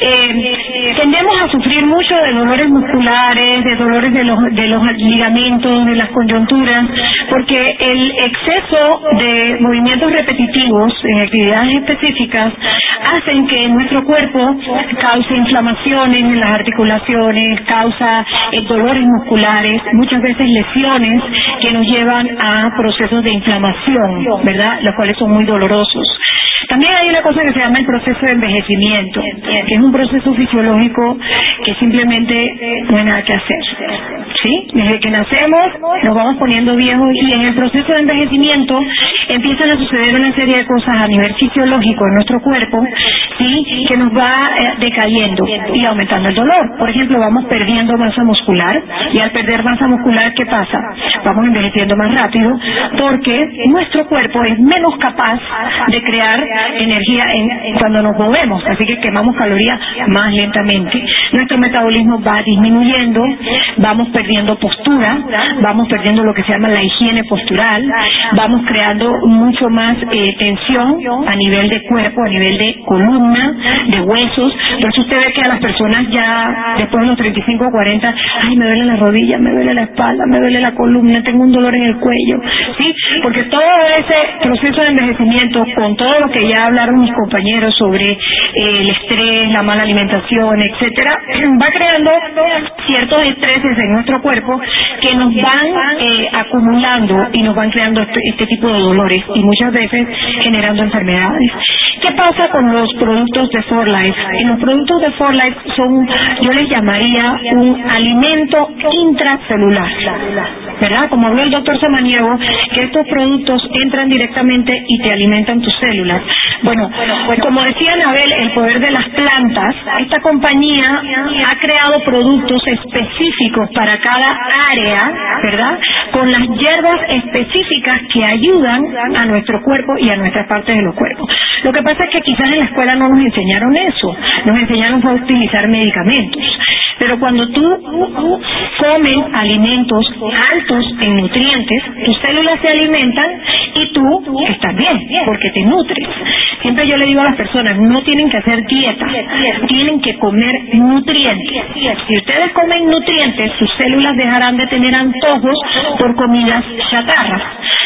eh, tendemos a sufrir mucho de dolores musculares, de dolores de los, de los ligamentos, de las coyunturas, porque el exceso de movimientos repetitivos en actividades específicas hacen que nuestro cuerpo cause inflamaciones en las articulaciones, causa eh, dolores musculares, muchas veces lesiones que nos llevan a procesos de inflamación, ¿verdad? Los cuales son muy dolorosos. También hay una cosa que se llama el proceso de envejecimiento, que es un proceso fisiológico que simplemente no hay nada que hacer. ¿Sí? Desde que nacemos nos vamos poniendo viejos y en el proceso de envejecimiento empiezan a suceder una serie de cosas a nivel fisiológico en nuestro cuerpo, ¿sí? Que nos va eh, decayendo y aumentando el dolor. Por ejemplo, vamos perdiendo masa muscular y al perder masa muscular, ¿qué pasa? Vamos envejeciendo más rápido porque nuestro cuerpo es menos capaz de crear energía en, cuando nos movemos, así que quemamos calorías más lentamente. Nuestro metabolismo va disminuyendo, vamos perdiendo postura, vamos perdiendo lo que se llama la higiene postural, vamos creando mucho más eh, tensión a nivel de cuerpo, a nivel de columna, de huesos. Entonces usted ve que a las personas ya después de los 35 o 40, ay, me duele la rodilla, me duele la espalda, me duele la columna, tengo un dolor en el cuello, ¿sí? Porque todo ese proceso de envejecimiento, con todo lo que ya hablaron mis compañeros sobre eh, el estrés, la mala alimentación, etcétera, <clears throat> va creando ciertos estreses en nuestro cuerpo que nos van eh, acumulando y nos van creando este, este tipo de dolores y muchas veces generando enfermedades. ¿Qué pasa con los productos de Forlife? En los productos de Forlife son, yo les llamaría un alimento intracelular, ¿verdad? Como habló el doctor Samaniego, que estos productos entran directamente y te alimentan tus células. Bueno, como decía Anabel, el poder de las plantas, esta compañía ha creado productos específicos para cada área, ¿verdad? Con las hierbas específicas que ayudan a nuestro cuerpo y a nuestras partes de los cuerpos. Lo que pasa es que quizás en la escuela no nos enseñaron eso, nos enseñaron a utilizar medicamentos. Pero cuando tú comes alimentos altos en nutrientes, tus células se alimentan y tú estás bien, porque te nutres. Siempre yo le digo a las personas, no tienen que hacer dieta, tienen que comer nutrientes. Si ustedes comen nutrientes, sus células dejarán de tener antojos por comidas chatarras.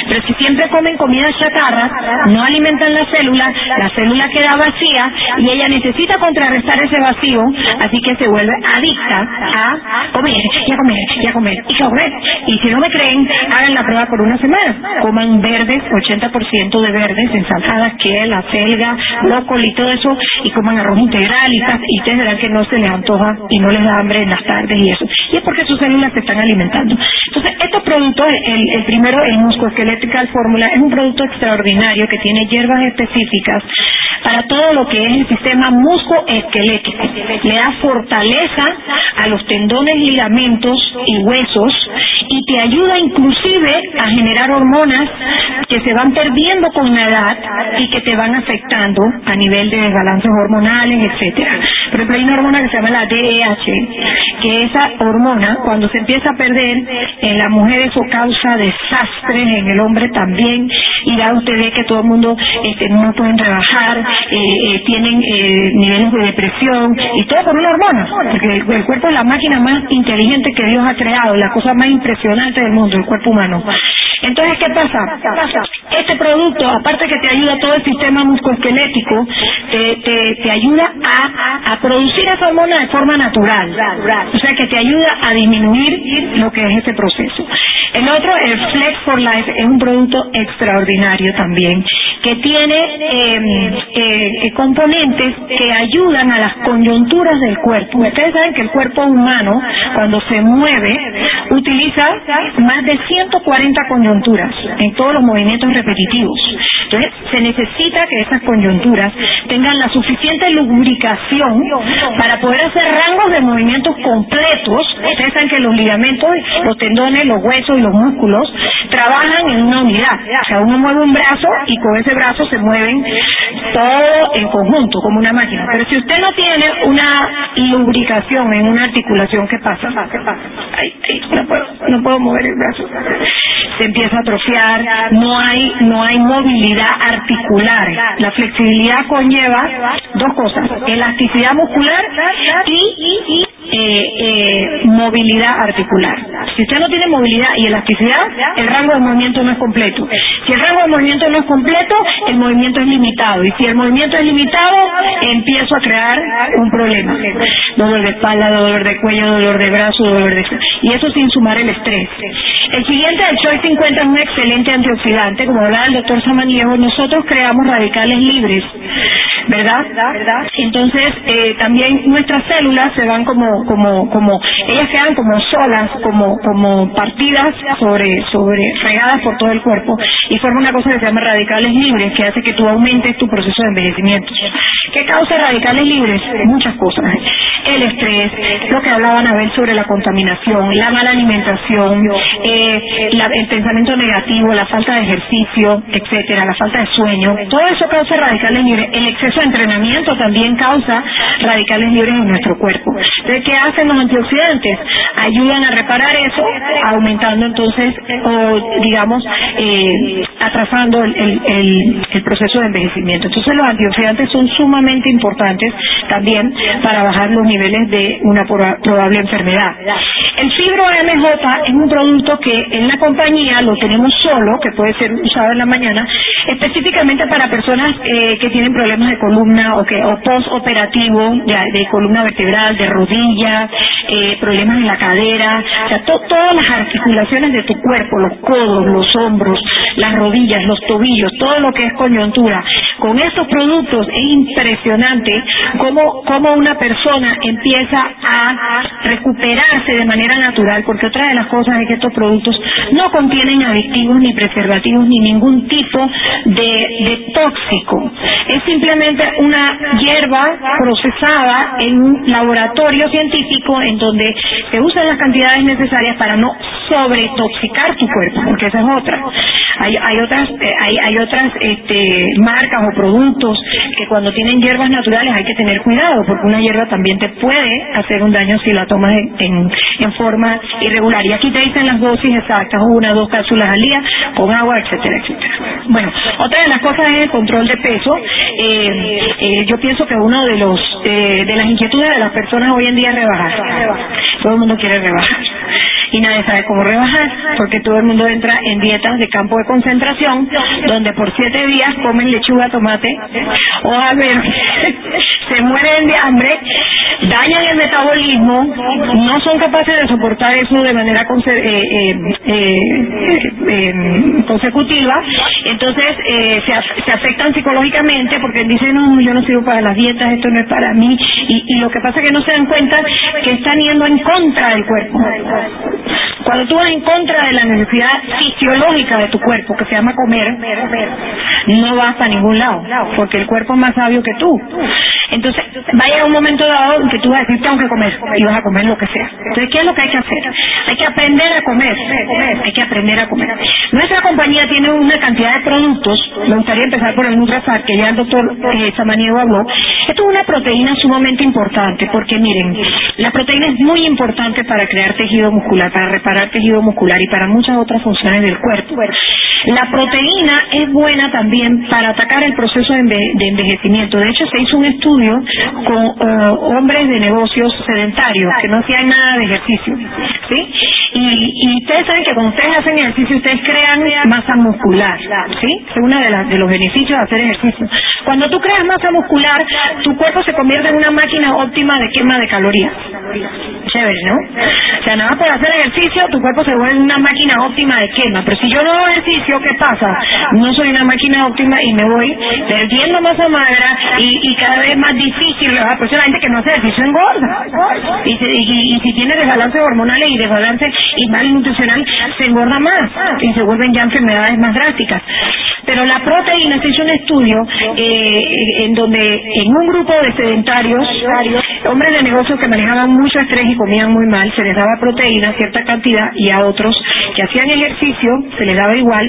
Pero si siempre comen comidas chatarras, no alimentan la célula, la célula queda vacía y ella necesita contrarrestar ese vacío, así que se vuelve adicta a comer, y a comer, y a comer, y a comer. Y si no me creen, hagan la prueba por una semana. Coman verdes, 80% de verdes, ensaladas, que la cel, alga, brócoli y todo eso, y coman arroz integral y, y ustedes verán que no se les antoja y no les da hambre en las tardes y eso. Y es porque sus células se están alimentando. Entonces, este producto, el, el primero, el Musculoskeletal Fórmula, es un producto extraordinario que tiene hierbas específicas para todo lo que es el sistema muscoesquelético. Le da fortaleza a los tendones, ligamentos y huesos y te ayuda inclusive a generar hormonas que se van perdiendo con la edad y que te van afectando a nivel de desbalances hormonales, etcétera. Por ejemplo, hay una hormona que se llama la DEH, que esa hormona, cuando se empieza a perder, en la mujer eso causa desastres, en el hombre también, y ya usted ve que todo el mundo este, no pueden rebajar, eh, eh, tienen eh, niveles de depresión, y todo por una hormona, porque el cuerpo es la máquina más inteligente que Dios ha creado, la cosa más impresionante del mundo, el cuerpo humano. Entonces, ¿qué pasa? Este producto, aparte que te ayuda todo el sistema musculoesquelético, te, te, te ayuda a, a, producir esa hormona de forma natural. O sea, que te ayuda a disminuir lo que es ese proceso. El otro, el Flex for Life, es un producto extraordinario también, que tiene em, eh, eh, componentes que ayudan a las coyunturas del cuerpo. Ustedes saben que el cuerpo humano, cuando se mueve, utiliza más de 140 coyunturas en todos los movimientos repetitivos. Entonces, se necesita que esas coyunturas tengan la suficiente lubricación para poder hacer rangos de movimientos completos. Ustedes que los ligamentos, los tendones, los huesos y los músculos trabajan en una unidad. O sea, uno mueve un brazo y con ese brazo se mueven todo en conjunto, como una máquina. Pero si usted no tiene una lubricación en una articulación, ¿qué pasa? ¿Qué pasa? Ay, no, puedo, no puedo mover el brazo. Se empieza a atrofiar, no hay, no hay movilidad articular. La flexibilidad conlleva dos cosas, elasticidad muscular y, eh, eh, movilidad articular. Si usted no tiene movilidad y elasticidad, el rango de movimiento no es completo. Si el rango de movimiento no es completo, el movimiento es limitado. Y si el movimiento es limitado, empiezo a crear un problema. Dolor de espalda, dolor de cuello, dolor de brazo, dolor de... Y eso sin sumar el estrés. El siguiente, el Choice 50, es un excelente antioxidante. Como hablaba el doctor Samaniego, nosotros creamos radicales libres, ¿verdad? Entonces, eh, también nuestras células se van como, como, como, ellas quedan como solas, como, como partidas sobre, sobre, regadas por todo el cuerpo y forma una cosa que se llama radicales libres, que hace que tú aumentes tu proceso de envejecimiento. ¿Qué causa radicales libres? Muchas cosas. El estrés, lo que hablaba Anabel sobre la contaminación, la mala alimentación, eh, el pensamiento negativo, la falta de ejercicio, etcétera, la falta de sueño. Todo eso causa radicales libres. El exceso de entrenamiento también causa radicales libres en nuestro cuerpo. ¿Qué hacen los antioxidantes? Ayudan a reparar eso, aumentando entonces, o digamos, eh, atrasando el, el, el proceso de envejecimiento. Entonces, los antioxidantes son sumamente importantes también para bajar los niveles de una probable enfermedad. El fibro MJ es un producto que en la compañía lo tenemos solo, que puede ser usado en la mañana, específicamente para personas eh, que tienen problemas de columna o que o postoperativo de, de columna vertebral, de rodilla, eh, problemas en la cadera, o sea, todas las articulaciones de tu cuerpo, los codos, los hombros, las rodillas, los tobillos, todo lo que es coyuntura. Con estos productos es impresionante cómo, cómo una persona empieza a recuperarse de manera natural, porque otra de las cosas es que estos productos no contienen adictivos ni preservativos ni ningún tipo de, de tóxico. Es simplemente una hierba procesada en un laboratorio científico en donde se usan las cantidades necesarias para no sobretoxicar tu cuerpo, porque esa es otra. Hay, hay otras, eh, hay, hay otras este, marcas o productos que cuando tienen hierbas naturales hay que tener cuidado, porque una hierba también te puede hacer un daño si la tomas en, en, forma irregular. Y aquí te dicen las dosis exactas, una, dos cápsulas al día, con agua, etcétera, etcétera. Bueno, otra de las cosas es el control de peso. Eh, eh, yo pienso que uno de los de las inquietudes de las personas hoy en día rebajar. Todo el mundo quiere rebajar y nadie sabe cómo rebajar, porque todo el mundo entra en dietas de campo de concentración, donde por siete días comen lechuga, tomate, o a ver, <laughs> se mueren de hambre, dañan el metabolismo, no son capaces de soportar eso de manera eh, eh, eh, consecutiva, entonces se, se, afectan psicológicamente porque dicen, no, yo no sirvo para las dietas, esto no es para mí, y lo que pasa es que no se dan cuenta que están yendo en contra del cuerpo. Cuando tú vas en contra de la necesidad fisiológica de tu cuerpo, que se llama comer, no vas a ningún lado, porque el cuerpo es más sabio que tú. Entonces, va a llegar un momento dado en que tú vas a decir, tengo que comer, y vas a comer lo que sea. Entonces, ¿qué es lo que hay que hacer? Hay que aprender a comer, hay que aprender a comer. Nuestra compañía tiene una cantidad de productos, me gustaría empezar por el Nutrafat, que ya el doctor eh, Samaniego habló. Esto es una proteína sumamente importante, porque miren, la proteína es muy importante para crear tejido muscular, para reparar tejido muscular y para muchas otras funciones del cuerpo. La proteína es buena también para atacar el proceso de, envejecimiento. De hecho, se hizo un estudio con eh, hombres de negocios sedentarios que no hacían nada de ejercicio. ¿sí? Y, ustedes saben que cuando ustedes hacen ejercicio, ustedes crean masa muscular. ¿sí? Es uno de, de los beneficios de hacer ejercicio. Cuando tú creas masa muscular, tu cuerpo se convierte en una máquina óptima de quema de calorías. Chévere, ¿no? O sea, nada por hacer ejercicio, tu cuerpo se vuelve una máquina óptima de quema. Pero si yo no hago ejercicio, ¿qué pasa? No soy una máquina óptima y me voy perdiendo masa magra y, cada vez más difícil, ¿verdad? Pues la gente que no hace ejercicio engorda. Y, y, si tiene desbalance hormonal y desbalance y mal se engorda más y se vuelven ya enfermedades más drásticas. Pero la proteína, se hizo un estudio eh, en donde en un grupo de sedentarios, hombres de negocios que manejaban mucho estrés y comían muy mal, se les daba proteína, cierta cantidad, y a otros que hacían ejercicio se les daba igual,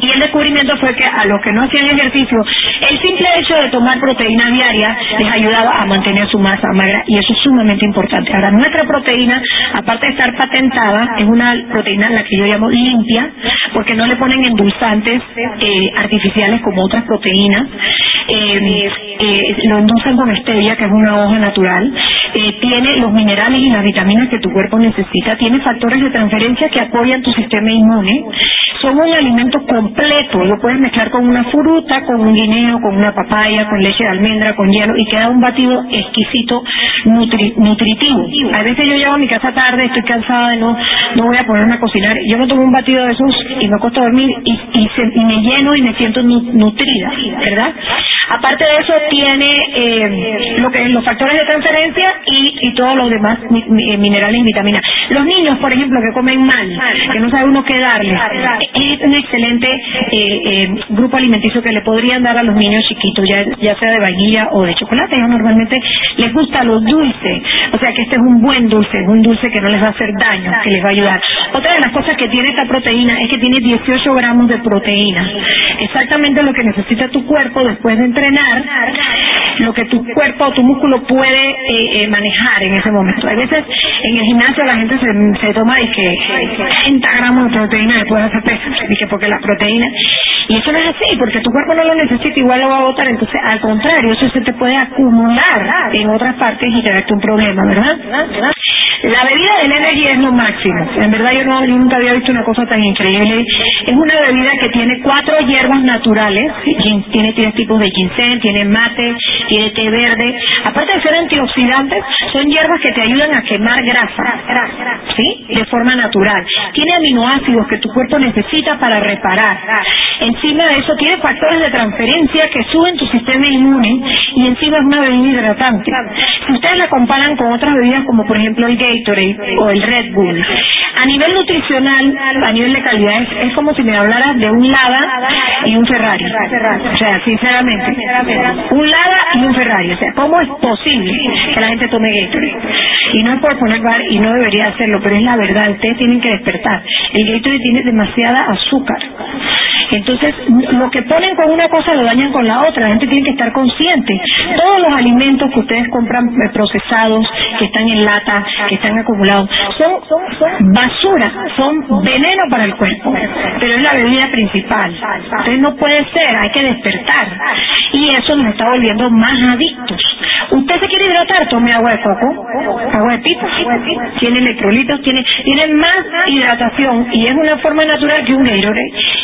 Y el descubrimiento fue que a los que no hacían ejercicio, el simple hecho de tomar proteína diaria les ayudaba a mantener su masa magra, y eso es sumamente importante. Ahora, nuestra proteína, aparte de estar patentada, es una proteína la que yo llamo limpia, porque no le ponen endulzantes eh, artificiales como otras proteínas. Eh, eh, lo endulzan con stevia, que es una hoja natural. tiene los minerales y las vitaminas que tu cuerpo necesita. Tiene factores de transferencia que apoyan tu sistema inmune. Son un alimento completo. Lo puedes mezclar con una fruta, con un guineo, con una papaya, con leche de almendra, con hielo y queda un batido exquisito, nutritivo. A veces yo llego a mi casa tarde, estoy cansada, no, no voy a ponerme a cocinar. Yo me tomo un batido de esos y me acuesto a dormir y, y, me lleno y me siento nutrida, ¿verdad? Aparte de eso tiene eh, lo que los factores de transferencia y, y todos los demás minerales y vitaminas. Los niños, por ejemplo, que comen mal, que no sabe uno qué darles, es un excelente eh, grupo alimenticio que le podrían dar a los niños chiquitos, ya, ya sea de vainilla o de chocolate. Ellos normalmente les gusta los dulces, o sea que este es un buen dulce, un dulce que no les va a hacer daño, que les va a ayudar. Otra de las cosas que tiene esta proteína es que tiene 18 gramos de proteína, exactamente lo que necesita tu cuerpo después de entrenar, lo que tu cuerpo o tu músculo puede eh, eh, manejar en ese momento. Veces en el gimnasio la gente se, toma y que 30 gramos de proteína después de hacer pesas, <laughs> que porque la proteína y eso no es así, porque tu cuerpo no lo necesita, igual lo va a botar. Entonces, al contrario, eso se te puede acumular en otras partes y darte un problema, ¿verdad? La bebida de energía es lo máximo. En verdad yo, no, nunca había visto una cosa tan increíble. Es una bebida que tiene cuatro hierbas naturales. Tiene tres tipos de ginseng, tiene mate, tiene té verde. Aparte de ser antioxidantes, son hierbas que te ayudan a quemar grasa, ¿sí? De forma natural. Tiene aminoácidos que tu cuerpo necesita para reparar. Encima de eso tiene factores de transferencia que suben tu sistema inmune y encima es una bebida hidratante. Si ustedes la comparan con otras bebidas como por ejemplo el Gatorade o el Red Bull, a nivel nutricional, a nivel de calidad, es, como si me hablaras de un Lada y un Ferrari. O sea, sinceramente, un Lada y un Ferrari. O sea, ¿cómo es posible que la gente tome Gatorade? Y no es por poner bar y no debería hacerlo, pero es la verdad, ustedes tienen que despertar. El Gatorade tiene demasiada azúcar. Entonces, lo que ponen con una cosa lo dañan con la otra. La gente tiene que estar consciente. Todos los alimentos que ustedes compran eh, procesados, que están en lata, están acumulados, son, basura, son veneno para el cuerpo. Pero es la bebida principal. Entonces no puede ser, hay que despertar. Y eso nos está volviendo más adictos. Usted se quiere hidratar, tome agua de coco, agua de pipa, tiene electrolitos, tiene, tiene más hidratación y es una forma natural que un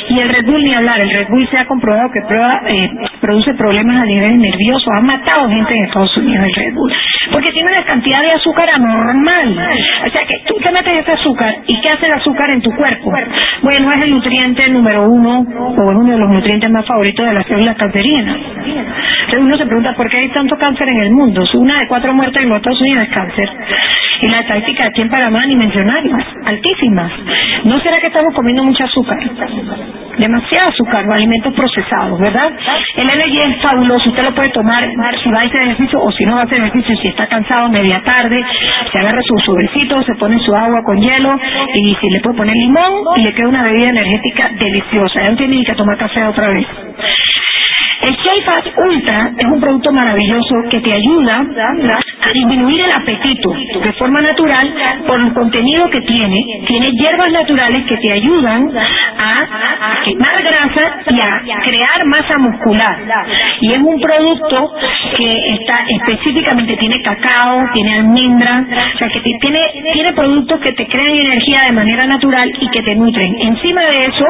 Y el Red Bull ni hablar, el Red Bull se ha comprobado que prueba, eh, produce problemas a nivel nervioso, ha matado gente en Estados Unidos el Red Bull, porque tiene una cantidad de azúcar anormal. O sea que tú te metes ese azúcar y ¿qué hace el azúcar en tu cuerpo? Bueno, es el nutriente número uno o es uno de los nutrientes más favoritos de las células cancerígenas. Entonces uno se pregunta por qué hay tanto cáncer en el mundo. Una de cuatro muertes en los Estados Unidos es cáncer. Y la estadística aquí en Panamá ni mencionarlas, altísimas. ¿No será que estamos comiendo mucho azúcar? Demasiado azúcar, o alimentos procesados, ¿verdad? El energy es fabuloso, usted lo puede tomar si va a hacer ejercicio o si no va a hacer ejercicio, si está cansado media tarde, se agarra su sobrecito, se pone su agua con hielo y si le puede poner limón y le queda una bebida energética deliciosa. Ya no tiene ni que tomar café otra vez. El Shea Ultra es un producto maravilloso que te ayuda a disminuir el apetito de forma natural por el contenido que tiene. Tiene hierbas naturales que te ayudan a, quemar grasa y a crear masa muscular. Y es un producto que está específicamente, tiene cacao, tiene almendra, o sea que tiene, tiene productos que te crean energía de manera natural y que te nutren. Encima de eso,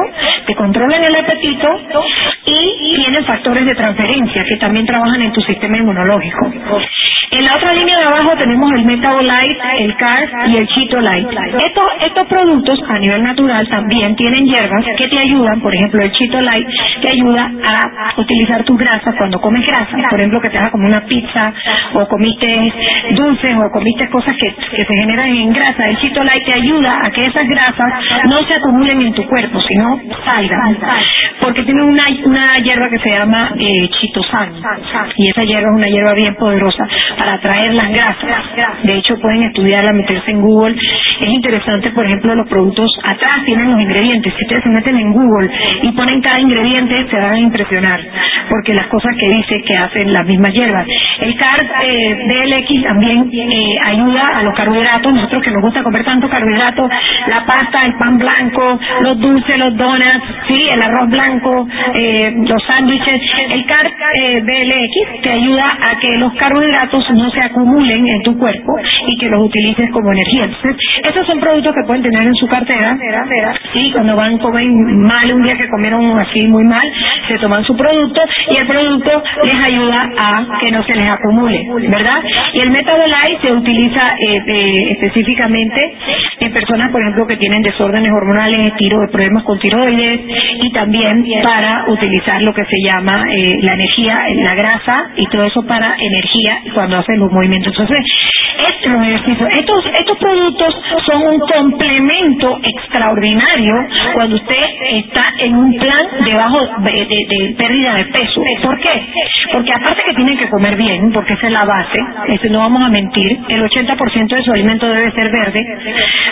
te controlan el apetito y tienen factores de transferencia que también trabajan en tu sistema inmunológico. En la otra línea de abajo tenemos el Metabolite, el CARS y el Chitolite. Estos, estos productos a nivel natural también tienen hierbas que te ayudan, por ejemplo el Chitolite te ayuda a utilizar tus grasas cuando comes grasa, por ejemplo que te hagas como una pizza o comiste dulces o comiste cosas que, que se generan en grasa. El Chitolite te ayuda a que esas grasas no se acumulen en tu cuerpo, sino salgan. Porque tiene una, una hierba que se llama eh, chitosan y esa hierba es una hierba bien poderosa para atraer las grasas. De hecho, pueden estudiarla, meterse en Google. Es interesante, por ejemplo, los productos atrás tienen los ingredientes. Si ustedes se meten en Google y ponen cada ingrediente, se van a impresionar, porque las cosas que dice que hacen las mismas hierbas. El CARB eh, DLX también eh, ayuda a los carbohidratos, nosotros que nos gusta comer tanto carbohidratos, la pasta, el pan blanco, los dulces, los donuts, sí, el arroz blanco, eh, los sándwiches. El CARB DLX te ayuda a que los carbohidratos no se acumulen en tu cuerpo y que los utilices como energía. Entonces, esos son productos que pueden tener en su cartera. Y cuando van comen mal un día que comieron así muy mal, se toman su producto y el producto les ayuda a que no se les acumule, ¿verdad? Y el Metabolite se utiliza eh, específicamente personas, por ejemplo, que tienen desórdenes hormonales, tiro, problemas con tiroides y también para utilizar lo que se llama eh, la energía, la grasa y todo eso para energía cuando hacen los movimientos. Entonces, estos ejercicios, estos, estos productos son un complemento extraordinario cuando usted está en un plan de, de, pérdida de peso. ¿Por qué? Porque aparte que tienen que comer bien, porque esa es la base, eso no vamos a mentir, el 80% de su alimento debe ser verde,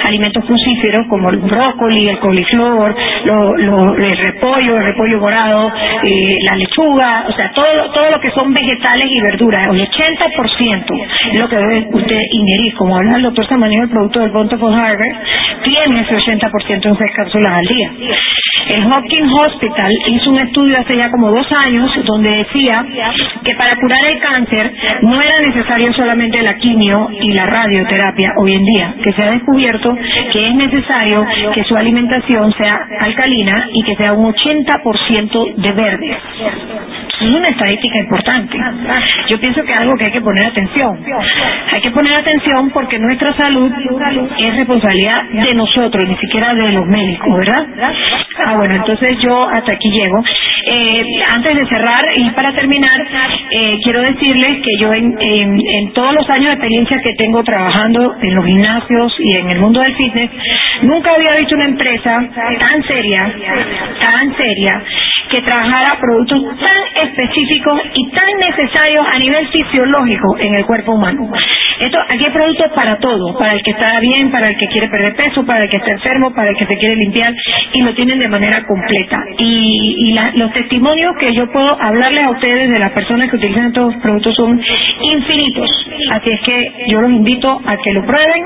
alimentos crucíferos como el brócoli, el coliflor, el repollo, el repollo morado, eh, la lechuga, o sea, todo, todo lo que son vegetales y verduras, el 80% es lo que debe usted ingerir, como habla el doctor Samaniego, el producto del Bountiful Harvard, tiene ese 80% en seis cápsulas al día. El Hopkins Hospital hizo un estudio hace ya como dos años donde decía que para curar el cáncer no era necesario solamente la quimio y la radioterapia hoy en día, que se ha descubierto que es necesario que su alimentación sea alcalina y que sea un 80% de verde. Es una estadística importante. Yo pienso que es algo que hay que poner atención. Hay que poner atención porque nuestra salud es responsabilidad de nosotros, ni siquiera de los médicos, ¿verdad? Ah, bueno, entonces yo hasta aquí llego. Eh, antes de cerrar y para terminar, eh, quiero decirles que yo en, en, todos los años de experiencia que tengo trabajando en los gimnasios y en el mundo fitness, nunca había visto una empresa tan seria, tan seria, que trabajara productos tan específicos y tan necesarios a nivel fisiológico en el cuerpo humano. Esto, aquí hay productos para todo, para el que está bien, para el que quiere perder peso, para el que está enfermo, para el que se quiere limpiar, y lo tienen de manera completa. Y, los testimonios que yo puedo hablarles a ustedes de las personas que utilizan estos productos son infinitos. Así es que yo los invito a que lo prueben